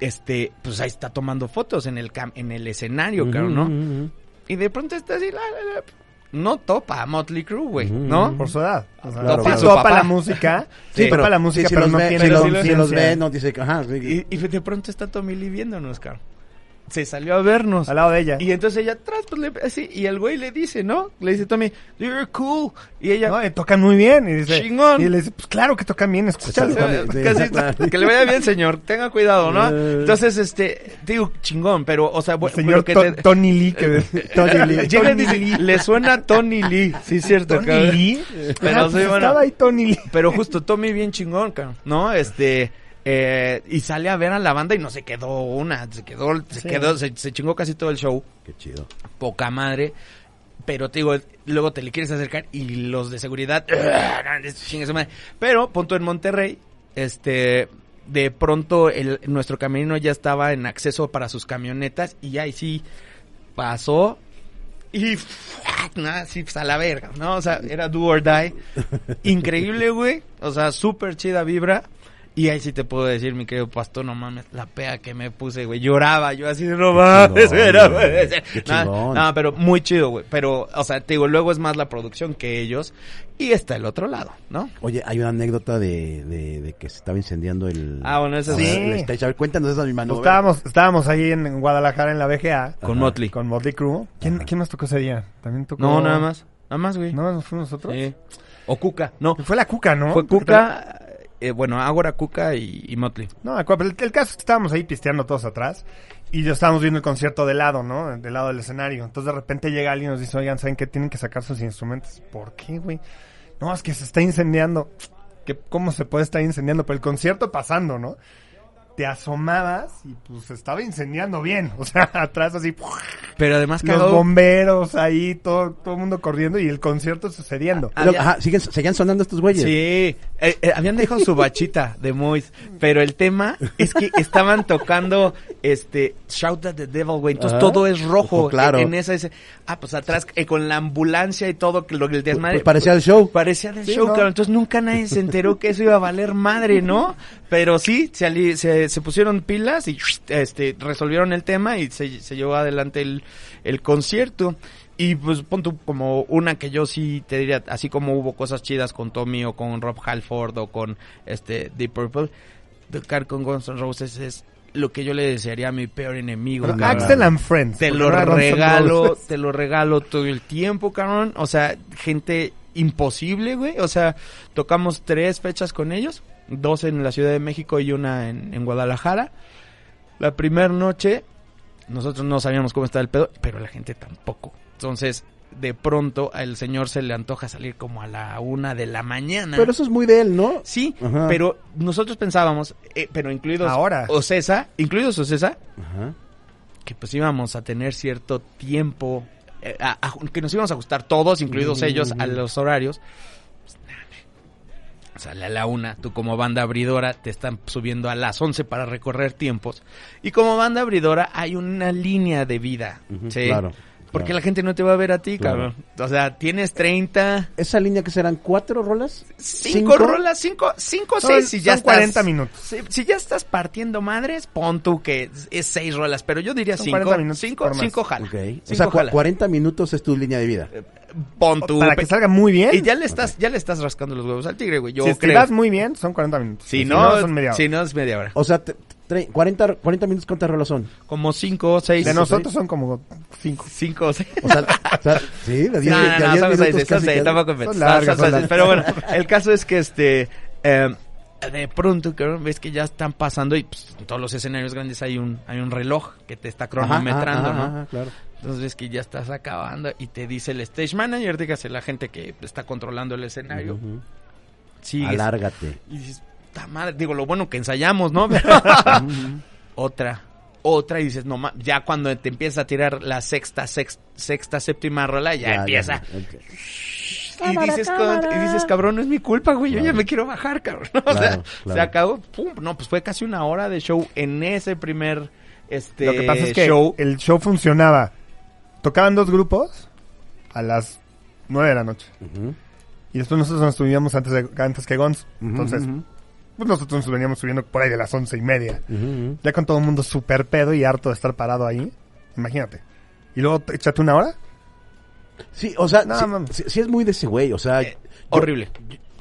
este, pues ahí está tomando fotos en el cam- en el escenario, claro, ¿no? Y de pronto está así, la, la, la, no topa a Motley Crue, güey. ¿no? Por su edad. O sea, Claro, (laughs) sí claro. topa la música. Sí, Sí, pero topa la música, sí, si pero los no ve- tiene si los, si ve, nos dice, ajá, sí. Y, y de pronto está Tommy Lee viéndonos, cabrón. Se salió a vernos. Al lado de ella. Y entonces ella atrás, pues le, así, y el güey le dice, ¿no? Le dice Tommy, you're cool. Y ella, No, y tocan muy bien. Y dice, Chingón. Y le dice, pues claro que tocan bien, escúchalo. Exactamente. (laughs) "Eh, Sí, casi- claro. (laughs) que le vaya bien, señor. Tenga cuidado, ¿no? Eh. Entonces, este, digo, chingón, pero, o sea, bueno, señor que te- Tony Lee. Que, (laughs) Tony Lee. Tony dice, Lee. le suena Tony Lee, sí cierto, Tony cabrón. Lee. Pero Ah, pues bueno. estaba ahí Tony Lee. Pero justo Tommy bien chingón, cabrón, ¿no? Este, eh, y sale a ver a la banda y no se quedó una, se quedó, se Sí. quedó, se, se chingó casi todo el show, Qué chido. poca madre. Pero te digo, luego te le quieres acercar y los de seguridad, chingue su madre. Pero, punto en Monterrey, este, de pronto el, nuestro camerino ya estaba en acceso para sus camionetas y ahí sí pasó y nada, sí, pues a la verga, ¿no? O sea, era do or die. (laughs) Increíble, güey. O sea, súper chida vibra. Y ahí sí te puedo decir, mi querido pastor, no mames, la pea que me puse, güey. Lloraba, yo así, no mames, no puede ser. No, pero muy chido, güey. Pero, o sea, te digo, luego es más la producción que ellos. Y está el otro lado, ¿no? Oye, hay una anécdota de, de, de que se estaba incendiando el... Ah, bueno, esa Sí. sí. el stage. A ver, cuéntanos esa, mi mano. Pues estábamos, estábamos ahí en, en Guadalajara en la BGA. Con Motley. Con Motley Crue. ¿Quién, ¿Quién más tocó ese día? También tocó. No, nada más. Nada más, güey. ¿No nos fuimos nosotros? Sí. O Cuca. No, Fue la Cuca, ¿no? fue Cuca. Eh, bueno, Ágora, Cuca y, Motley. No, el, el caso es que estábamos ahí pisteando todos atrás y yo estábamos viendo el concierto de lado, ¿no? Del lado del escenario. Entonces de repente llega alguien y nos dice, oigan, ¿saben qué? Tienen que sacar sus instrumentos. ¿Por qué, güey? No, es que se está incendiando. ¿Qué, ¿Cómo se puede estar incendiando? Pero el concierto pasando, ¿no? Te asomabas y pues se estaba incendiando bien. O sea, (laughs) atrás así, Pero además los cagado. bomberos ahí, todo, todo el mundo corriendo y el concierto sucediendo. Ah, había- Ajá, siguen, seguían sonando estos güeyes. Sí, eh, eh, habían dejado su bachita de Mois, pero el tema es que estaban tocando este Shout at the Devil, güey, entonces Ajá. todo es rojo Ojo, claro. en esa ese, ah, pues atrás eh, con la ambulancia y todo que lo el desmadre Pues parecía el show. parecía del Sí, show, ¿no? cabrón. Entonces nunca nadie se enteró que eso iba a valer madre, ¿no? Pero sí, se, ali- se, se pusieron pilas y este resolvieron el tema y se, se llevó adelante el, el concierto. Y pues pon tú como una que yo sí te diría, así como hubo cosas chidas con Tommy o con Rob Halford o con este Deep Purple, tocar con Guns N' Roses es lo que yo le desearía a mi peor enemigo. Pero. Axel and Friends. Te lo regalo, te lo regalo todo el tiempo, cabrón. O sea, gente imposible, güey. O sea, tocamos tres fechas con ellos. Dos en la Ciudad de México y una en, en Guadalajara. La primera noche, nosotros no sabíamos cómo estaba el pedo, pero la gente tampoco. Entonces, de pronto, al señor se le antoja salir como a la una de la mañana. Pero eso es muy de él, ¿no? Sí, Ajá. pero nosotros pensábamos, eh, pero incluidos Ahora. Ocesa, incluidos Ocesa, Ajá. que pues íbamos a tener cierto tiempo, eh, a- a- que nos íbamos a ajustar todos, incluidos ellos, a los horarios. Sale a la una, tú como banda abridora te están subiendo a las 11 para recorrer tiempos. Y como banda abridora hay una línea de vida. ¿sí? claro, Porque claro. la gente no te va a ver a ti, Claro. cabrón. O sea, tienes 30, Esa línea que serán cuatro rolas. cinco rolas, cinco, cinco, seis y ya son 40 estás- minutos. Si, si ya estás partiendo madres, pon tú que es, seis rolas, pero yo diría Son cinco. 40 minutos cinco, cinco jala. Ok. O Cinco sea, cua- jala. 40 minutos es tu línea de vida. Pon tú. Para que salga muy bien. Y ya le estás, ya le estás rascando los huevos al tigre, güey. Yo si creo. estiras muy bien, son 40 minutos. Si no, son media hora. si no es media hora. O sea, te- tre- 40, 40 minutos, ¿cuántas rolas son? Como cinco, seis. De nosotros son como 5. Cinco, seis. O sea, o sea, sí, de 10 No, de no, 10 son minutos seis, son casi, seis, casi. tampoco me- Son son- largas, son son seis. largas. Pero bueno, el caso es que este eh, de pronto cabrón, ves que ya están pasando y pues, en todos los escenarios grandes hay un hay un reloj que te está cronometrando, ajá, ¿no? ajá, claro. Entonces ves que ya estás acabando y te dice el stage manager, dígase la gente que está controlando el escenario. Sigues. Alárgate. Y dices, madre. Digo, lo bueno que ensayamos, ¿no? (laughs) Otra, otra, y dices, no ma- ya cuando te empieza a tirar la sexta, sex- sexta, séptima rola, ya, empieza. Y dices, y dices, cabrón, no es mi culpa, güey, yo ya me quiero bajar, cabrón. (laughs) O sea, Claro, se acabó, pum, no, pues fue casi una hora de show en ese primer, este, Lo que pasa es que show. el show funcionaba. Tocaban dos grupos a las 9 de la noche. Y después nosotros nos subíamos antes, de, antes que Gons. Entonces, pues nosotros nos veníamos subiendo por ahí de las once y media. Ya con todo el mundo súper pedo y harto de estar parado ahí. Imagínate. Y luego te- échate una hora. Sí, o sea, No, sí, mames. sí- sí es muy de ese güey, o sea... Eh, yo- horrible,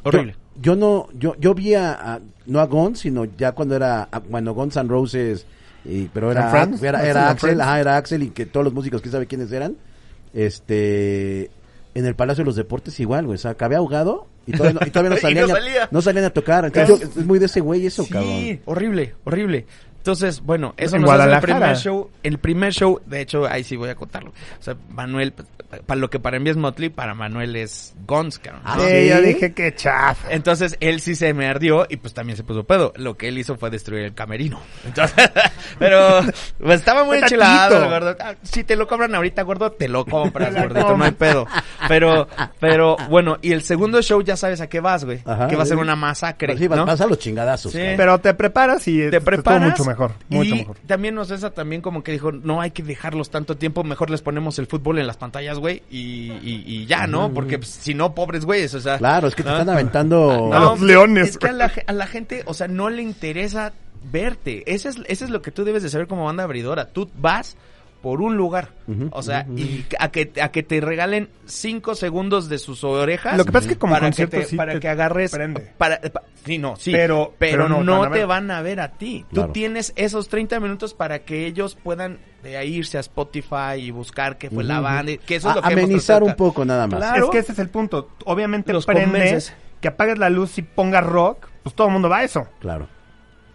horrible. Yo, yo no, yo, yo vi a, a- no a Guns, sino ya cuando era, a- bueno, Guns N' Roses, y- pero era, ¿And Friends? era, ¿Sí, era and Axel, ajá, era Axel y que todos los músicos, quién sabe quiénes eran, este, en el Palacio de los Deportes igual, güey, o sea, acabé ahogado y todavía no, y todavía no (laughs) Y salían, no a- no salían a tocar, entonces es muy de ese güey eso, Sí, cabrón. horrible, horrible. Entonces, bueno, eso En nos hace el Guadalajara. primer show. El primer show, de hecho, ahí sí voy a contarlo. O sea, Manuel, para lo que para mí es Motley, para Manuel es Guns, cabrón. Ah, ¿no? ¿sí? Yo dije que chafa. Entonces, él sí se me ardió y pues también se puso pedo. Lo que él hizo fue destruir el camerino. Entonces, (laughs) pero pues, estaba muy enchilado, gordo. Ah, Si te lo cobran ahorita, gordo, te lo compras, (laughs) gordito, no hay pedo. Pero, pero, bueno, y el segundo show ya sabes a qué vas, güey. Ajá. que va a ser una masacre, Sí, vas, ¿no? vas a los chingadazos, Sí. Pero te preparas y te preparas mucho mejor. Mucho y mejor. también nos esa también como que dijo no hay que dejarlos tanto tiempo mejor les ponemos el fútbol en las pantallas güey y, y, y ya no porque pues, si no pobres güeyes o sea Claro, es que te ¿no? están aventando... A los leones, es que a la, ge- a la gente o sea no le interesa verte. Ese es ese es lo que tú debes de saber como banda abridora. Tú vas por un lugar o sea y a que a que te regalen cinco segundos de sus orejas Lo que pasa es que como para que concierto te- sí para te que agarres prende. para pa- sí no sí Pero- pero, pero no no, te van a te ver. van a ver a ti Claro. tú tienes esos 30 minutos para que ellos puedan de ahí irse a Spotify y buscar qué fue la banda que eso es lo que amenizar un poco nada más. Claro. Es que ese es el punto. Obviamente Los prende convences. que apagues la luz y pongas rock, pues todo el mundo va a eso. Claro.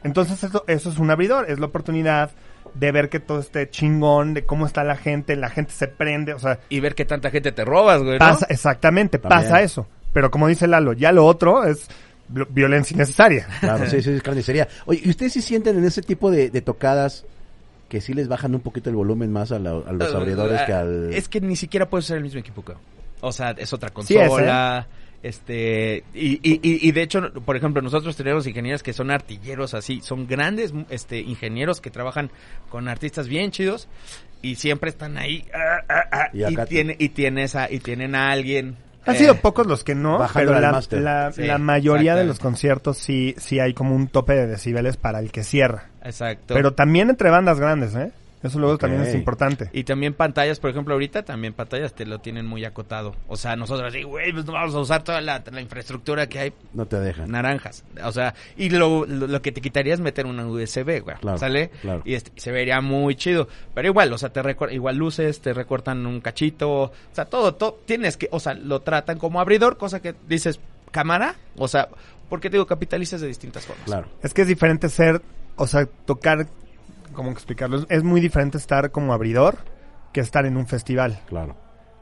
Entonces eso, eso es un abridor, es la oportunidad de ver que todo esté chingón, de cómo está la gente, la gente se prende, o sea, y ver qué tanta gente te robas güey ¿no? pasa, exactamente, También. pasa eso. Pero como dice Lalo, ya lo otro es vi- violencia innecesaria. Claro, sí, sí, es carnicería. Oye, ¿y ustedes sí sienten en ese tipo de, de tocadas que sí les bajan un poquito el volumen más a, la- a los abridores que al... Es que ni siquiera puede ser el mismo equipo, creo. O sea, es otra Sí es, ¿eh? Este, y, y, y, de hecho, por ejemplo, nosotros tenemos ingenieros que son artilleros así, son grandes este, ingenieros que trabajan con artistas bien chidos y siempre están ahí ah, ah, ah, Y tiene, y, tienes a, y tienen a alguien. Han eh, sido pocos los que no, pero la, la- Sí, la mayoría de los conciertos sí, sí hay como un tope de decibeles para el que cierra. Exacto. Pero también entre bandas grandes, ¿eh? Eso luego también es importante. Y también pantallas, por ejemplo, ahorita también pantallas te lo tienen muy acotado. O sea, nosotros así, güey, pues no vamos a usar toda la, la infraestructura que hay No te dejan. naranjas. O sea, y lo, lo, lo que te quitaría es meter una USB, güey. Claro, ¿Sale? claro. Y este, se vería muy chido. Pero igual, o sea, te igual luces, te recortan un cachito. O sea, todo, todo. Tienes que, o sea, lo tratan como abridor, cosa que dices, cámara. O sea, porque te digo, capitalizas de distintas formas. Claro. Es que es diferente ser, o sea, tocar, ¿cómo explicarlo? Es- muy diferente estar como abridor que estar en un festival. Claro.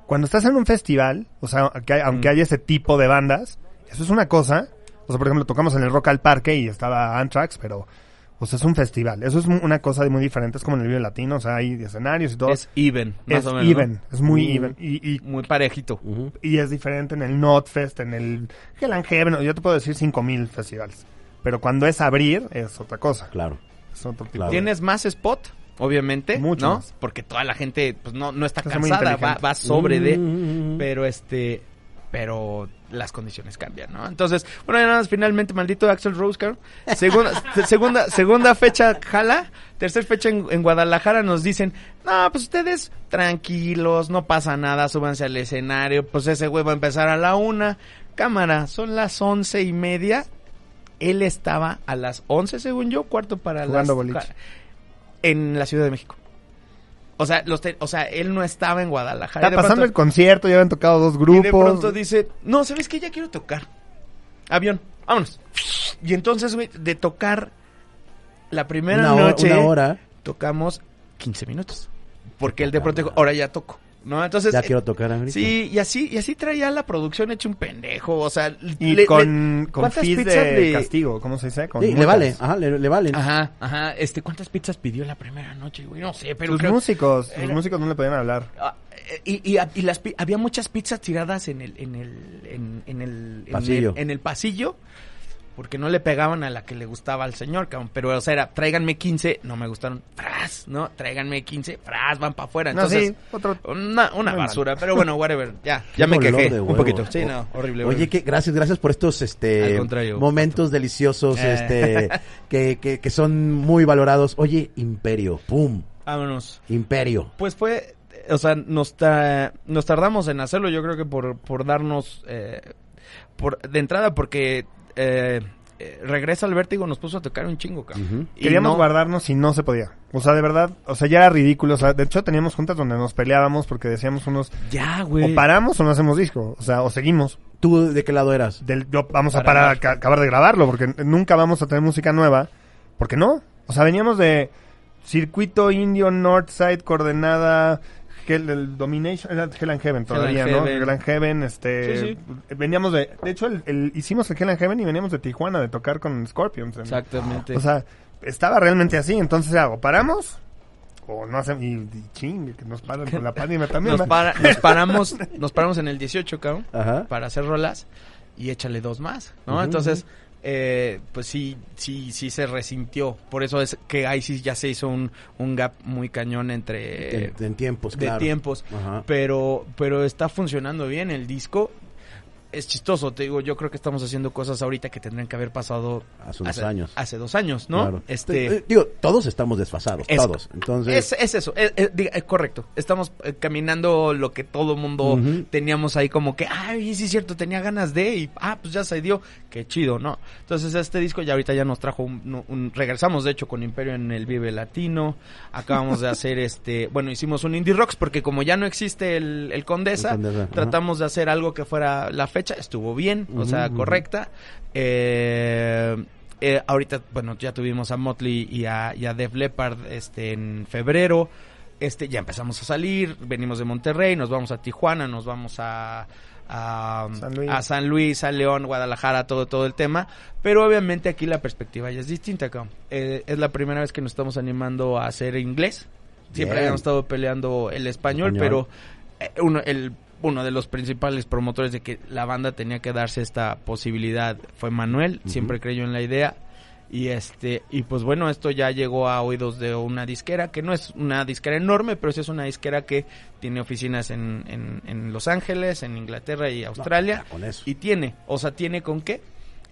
Cuando estás en un festival, o sea, que hay- aunque Mm. haya ese tipo de bandas, eso es una cosa. O sea, por ejemplo, tocamos en el Rock al Parque y estaba Anthrax, pero, o sea, es un festival. Eso es una cosa de muy diferente. Es como en el Vive Latino, o sea, hay escenarios y todo. Es even, más Es o menos. ¿no? even, es muy Mm. even. Y, y, Muy parejito. Y es diferente en el Notfest, en el Hell and Heaven, yo te puedo decir 5000 festivales. Pero cuando es abrir, es otra cosa. Claro. Tienes más spot, obviamente, Mucho ¿no? más. Porque toda la gente pues no, no está Es muy cansada, va, va sobre de, Mm. pero este, pero las condiciones cambian, ¿no? Entonces, bueno, ya nada más, finalmente, maldito Axel Rose, cabrón. Segunda, se- (laughs) segunda, segunda fecha, jala. Tercer fecha en, en Guadalajara nos dicen, no, pues ustedes tranquilos, no pasa nada, súbanse al escenario, pues ese güey va a empezar a la una. Cámara, son las once y media. Él estaba a las once, según yo, cuarto para Jugando las... boliche. En la Ciudad de México. O sea, los te- o sea, él no estaba en Guadalajara. Está Y pasando pronto- el concierto, ya habían tocado dos y grupos. de pronto dice, no, ¿sabes qué? Ya quiero tocar. Avión, vámonos. Y entonces, güey, de tocar la primera Una hora, noche, una hora. tocamos 15 minutos. Porque él de pronto dijo, ahora ya toco. ¿No? Entonces, Ya eh, quiero tocar ahorita. sí, y así, y así traía la producción hecho un pendejo, o sea, Y le- con, le- con ¿cuántas fees pizzas de le- castigo, ¿cómo se dice? Con Sí, le vale, ajá, le, le valen. Ajá, ajá, este, ¿cuántas pizzas pidió la primera noche, güey? No sé, pero Sus creo- músicos, sus era- músicos no le podían hablar. Ah, y, y, y las pi- había muchas pizzas tiradas en el en el en, en el en Pasillo. el- en el pasillo porque no le pegaban a la que le gustaba al señor, cabrón. Pero, o sea, era, tráiganme 15, no me gustaron, fras, ¿no? Tráiganme 15, fras, van para afuera. No, Entonces, sí, otro... una, basura, pero bueno, whatever. Ya, (laughs) ya me quejé un poquito. Sí, no, horrible. Oye, horrible. que gracias, gracias por estos este Al contrario. momentos deliciosos, Eh. este (laughs) que, que, que son muy valorados. Oye, Imperio, pum, Vámonos. Imperio. Pues fue, o sea, nos, ta- nos tardamos en hacerlo, yo creo que por, por darnos, eh, por, de entrada, porque eh, eh, regresa al vértigo, nos puso a tocar un chingo, cabrón. Queríamos no- guardarnos y no se podía. O sea, de verdad, o sea, ya era ridículo. O sea, de hecho teníamos juntas donde nos peleábamos porque decíamos unos, Ya, güey. o paramos o no hacemos disco. O sea, o seguimos. ¿Tú de qué lado eras? Del, yo- vamos a Para parar, a ca- acabar de grabarlo porque nunca vamos a tener música nueva. ¿Por qué no? O sea, veníamos de circuito indio, Northside, coordenada, Hell, el Domination, era Hell and Heaven todavía, and ¿no? Heaven. Hell and Heaven, este... Sí, Veníamos de... De hecho, el, el- hicimos el Hell and Heaven y veníamos de Tijuana de tocar con Scorpions. en- Exactamente. O sea, estaba realmente así. Entonces o paramos o no hacemos... Y, y ching, que nos paran con la pandemia (laughs) también. nos, para- nos paramos, (laughs) nos paramos en el 18, cabrón, Ajá. para hacer rolas y échale dos más, ¿no? Ujú, Entonces, eh, pues sí, sí, sí se resintió. Por eso es que ahí sí ya se hizo un, un gap muy cañón entre... en, en tiempos, de claro. tiempos. Ajá. Pero, pero está funcionando bien el disco. Es chistoso, te digo, yo creo que estamos haciendo cosas ahorita que tendrían que haber pasado Hace unos años. Hace dos años, ¿no? Claro. Este Eh, Digo, todos estamos desfasados, Es- todos. Entonces, es, es eso, es, es correcto. Estamos eh, caminando lo que todo mundo teníamos ahí como que, ay, sí es cierto, tenía ganas de y ah, pues ya se dio, qué chido, ¿no? Entonces este disco ya ahorita ya nos trajo un, un- regresamos de hecho con Imperio en el Vive Latino, acabamos de (laughs) hacer este, bueno, hicimos un Indie Rocks porque como ya no existe el, el Condesa, El Condesa, ajá. tratamos de hacer algo que fuera la fecha, estuvo bien, o sea, correcta. Eh, eh, ahorita, bueno, ya tuvimos a Motley y a, y a Def Leppard este, en febrero. Este, ya empezamos a salir, venimos de Monterrey, nos vamos a Tijuana, nos vamos a, a, San Luis. a San Luis, a León, Guadalajara, todo, todo el tema. Pero obviamente aquí la perspectiva ya es distinta. Eh, es la primera vez que nos estamos animando a hacer inglés. Siempre Bien. habíamos estado peleando el español, Español. pero eh, uno, el, uno de los principales promotores de que la banda tenía que darse esta posibilidad fue Manuel, siempre creyó en la idea. Y este, y pues bueno, esto ya llegó a oídos de una disquera, que no es una disquera enorme, pero sí es una disquera que tiene oficinas en, en, en Los Ángeles, en Inglaterra y Australia. ya con eso. Y tiene, o sea, tiene con qué.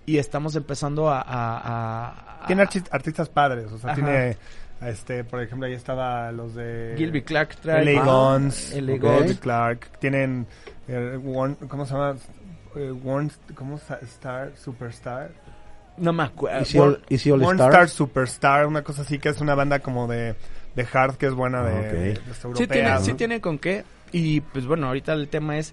Y estamos empezando a... a- Tiene artis- artistas padres, o sea, Ajá. tiene, este, por ejemplo, ahí estaba los de... Gilby Clark. L.A. Ah, Guns, L.A. Gilby Guns. Clark, tienen, eh, Warn- ¿cómo se llama? Eh, Warn- ¿Cómo se Star, Superstar? No me acuerdo. Easy All, Easy All Warn Stars. Star Superstar, una cosa así que es una banda como de, de hard que es buena de, Ah, ok. de, Sí tiene, ¿no? sí tiene con qué. Y pues bueno, ahorita el tema es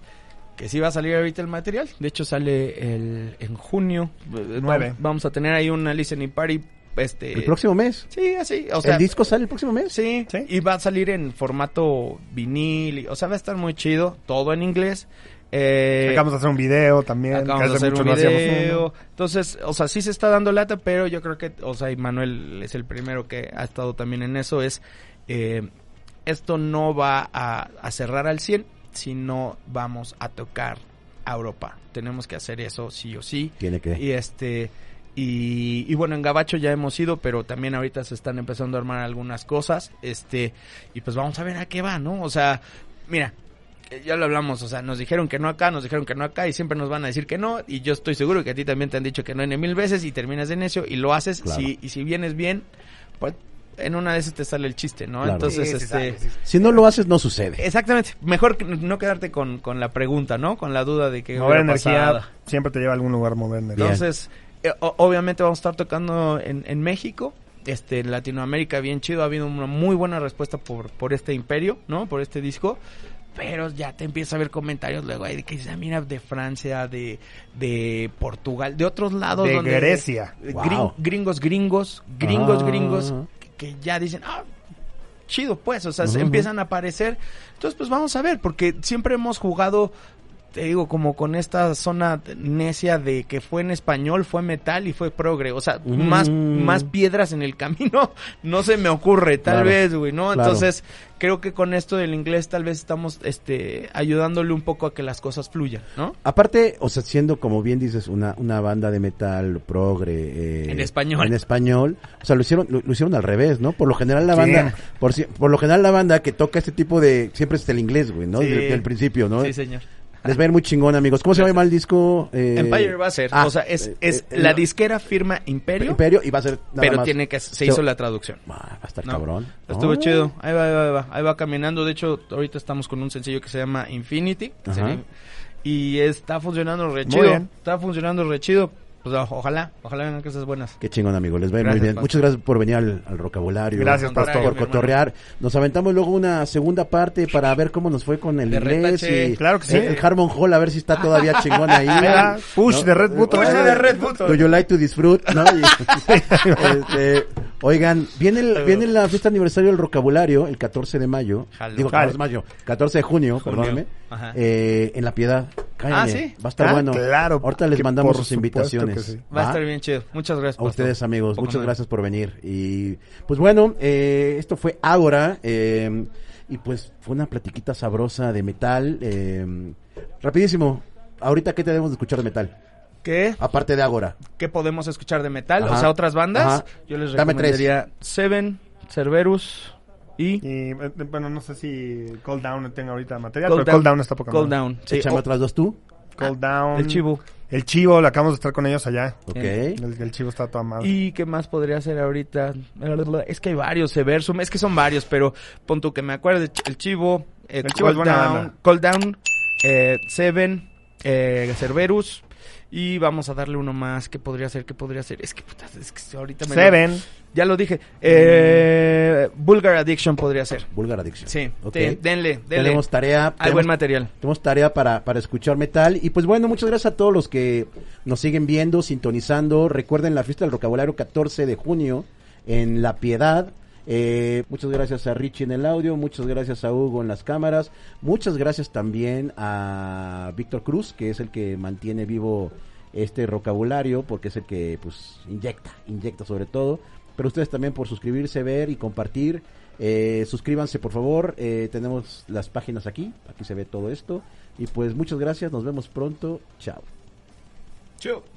que sí va a salir ahorita el material. De hecho sale el, en junio. Eh, Nueve. Vamos, vamos a tener ahí una listening party. Este, El próximo mes. Sí, así. O sea, ¿El disco sale el próximo mes? Sí, Sí. y va a salir en formato vinil. y- o sea, va a estar muy chido. Todo en inglés. Eh, Acabamos de hacer un video también. Acabamos de hace hacer mucho un video. Entonces, o sea, sí se está dando lata, pero yo creo que, o sea, y Manuel es el primero que ha estado también en eso, es, eh, esto no va a, a cerrar al 100, sino vamos a tocar a Europa. Tenemos que hacer eso sí o sí. Tiene que. Y este, y, y bueno, en Gabacho ya hemos ido, pero también ahorita se están empezando a armar algunas cosas, este, y pues vamos a ver a qué va, ¿no? O sea, mira, eh, ya lo hablamos, o sea, nos dijeron que no acá, nos dijeron que no acá y siempre nos van a decir que no y yo estoy seguro que a ti también te han dicho que no en mil veces y terminas de necio y lo haces Claro. si, y si vienes bien, pues en una de esas te sale el chiste, ¿no? Claro. Entonces, Sí, sí, este... sale, sí, sí. Si no lo haces, no sucede. Exactamente, mejor que no quedarte con, con la pregunta, ¿no? Con la duda de que Mover energía pasado. siempre te lleva a algún lugar mover energía. Entonces, obviamente vamos a estar tocando en, en México, este, en Latinoamérica bien chido, ha habido una muy buena respuesta por, por este imperio, ¿no? Por este disco. Pero ya te empieza a ver comentarios luego ahí de que dicen, "Ah, mira, de Francia, de, de Portugal, de otros lados. De donde- Grecia. grin- Wow. gringos, gringos, gringos, Ah. gringos, que, que ya dicen, ah, chido, pues, o sea, se empiezan a aparecer. Entonces, pues vamos a ver, porque siempre hemos jugado, te digo, como con esta zona necia de que fue en español, fue metal y fue progre. O sea, Ujú. más, más piedras en el camino (laughs) no se me ocurre, tal Claro, vez, güey, ¿no? claro. Entonces, creo que con esto del inglés tal vez estamos, este, ayudándole un poco a que las cosas fluyan, ¿no? Aparte, o sea, siendo como bien dices, una, una banda de metal progre. eh, En español. En español. O sea, lo hicieron, lo, lo hicieron al revés, ¿no? Por lo general la Sí. banda, por, por lo general la banda que toca este tipo de, siempre es el inglés, güey, ¿no? Sí. Desde el principio, ¿no? Sí, señor. Les va a ir muy chingón, amigos. ¿Cómo se llama el disco? Eh, Empire va a ser, ah, o sea, es, eh, es eh, la no, disquera firma Imperio, Imperio y va a ser nada pero más- tiene que, se hizo la traducción. Va a estar No, cabrón. Estuvo Oh. chido. Ahí va, ahí va, ahí va. Ahí va caminando. De hecho, ahorita estamos con un sencillo que se llama Infinity. Ajá. Y está funcionando re chido. Está funcionando re chido. Pues ojalá, ojalá vengan cosas buenas. Qué chingón, amigo. Les va muy bien. Pastor. Muchas gracias por venir al, al vocabulario. Gracias, Pastor. por cotorrear. Nos aventamos luego una segunda parte para ver cómo nos fue con el De inglés y Claro que sí. el Harmon Hall a ver si está todavía chingón ahí. (laughs) Push ¿No? de Red Bull. Push de Red Bull. Do you like to disfrute? ¿no? (laughs) Este, oigan, viene el, viene la fiesta aniversario del vocabulario el 14 de mayo. Jalo. Digo, Jalo. 14 de mayo, 14 de junio, Junio. perdóname. Ajá. Eh, en La Piedad. Ah, ¿sí? Va a estar Ah, bueno. claro, Ahorita les mandamos sus invitaciones. sí. Va a estar bien chido. Muchas gracias. A Pastor. ustedes, amigos, muchas gracias por venir. Y pues bueno, eh, esto fue Ágora. eh, y pues fue una platiquita sabrosa de metal. eh, rapidísimo, ahorita, ¿qué tenemos de escuchar de metal? ¿Qué? Aparte de Ágora. ¿Qué podemos escuchar de metal? Ajá. O sea, otras bandas. Ajá. Yo les Dame tres. recomendaría Seven, Cerberus y Y eh, bueno, no sé si Cold Down tenga ahorita material, Cold pero Cold Down está poca Cold. Down. Sí, Échame o- otras dos tú. Cold Down. El Chivo. El Chivo, lo acabamos de estar con ellos allá. Ok. El, el Chivo está toda madre. ¿Y qué más podría ser ahorita? Es que hay varios, Seversum, es que son varios, pero pon tú que me acuerde, el Chivo, eh, El Chivo es Cold, buena Down, banda. Cold Down, eh, Seven, eh, Cerberus, y vamos a darle uno más, ¿qué podría ser? ¿Qué podría ser? Es que, puta, es que ahorita me... lo- Seven. Ya lo dije, eh, Vulgar Addiction podría ser. Vulgar Addiction. Sí, Ok. te- denle, denle. Tenemos tarea. Hay buen material. Tenemos tarea para, para escuchar metal. Y pues bueno, muchas gracias a todos los que nos siguen viendo, sintonizando. Recuerden la fiesta del vocabulario 14 de junio en La Piedad. Eh, muchas gracias a Richie en el audio, muchas gracias a Hugo en las cámaras, muchas gracias también a Víctor Cruz, que es el que mantiene vivo este vocabulario, porque es el que pues inyecta, inyecta sobre todo. Pero ustedes también por suscribirse, ver y compartir. Eh, suscríbanse por favor, eh, tenemos las páginas aquí, aquí se ve todo esto. Y pues muchas gracias, nos vemos pronto, chao. Chill.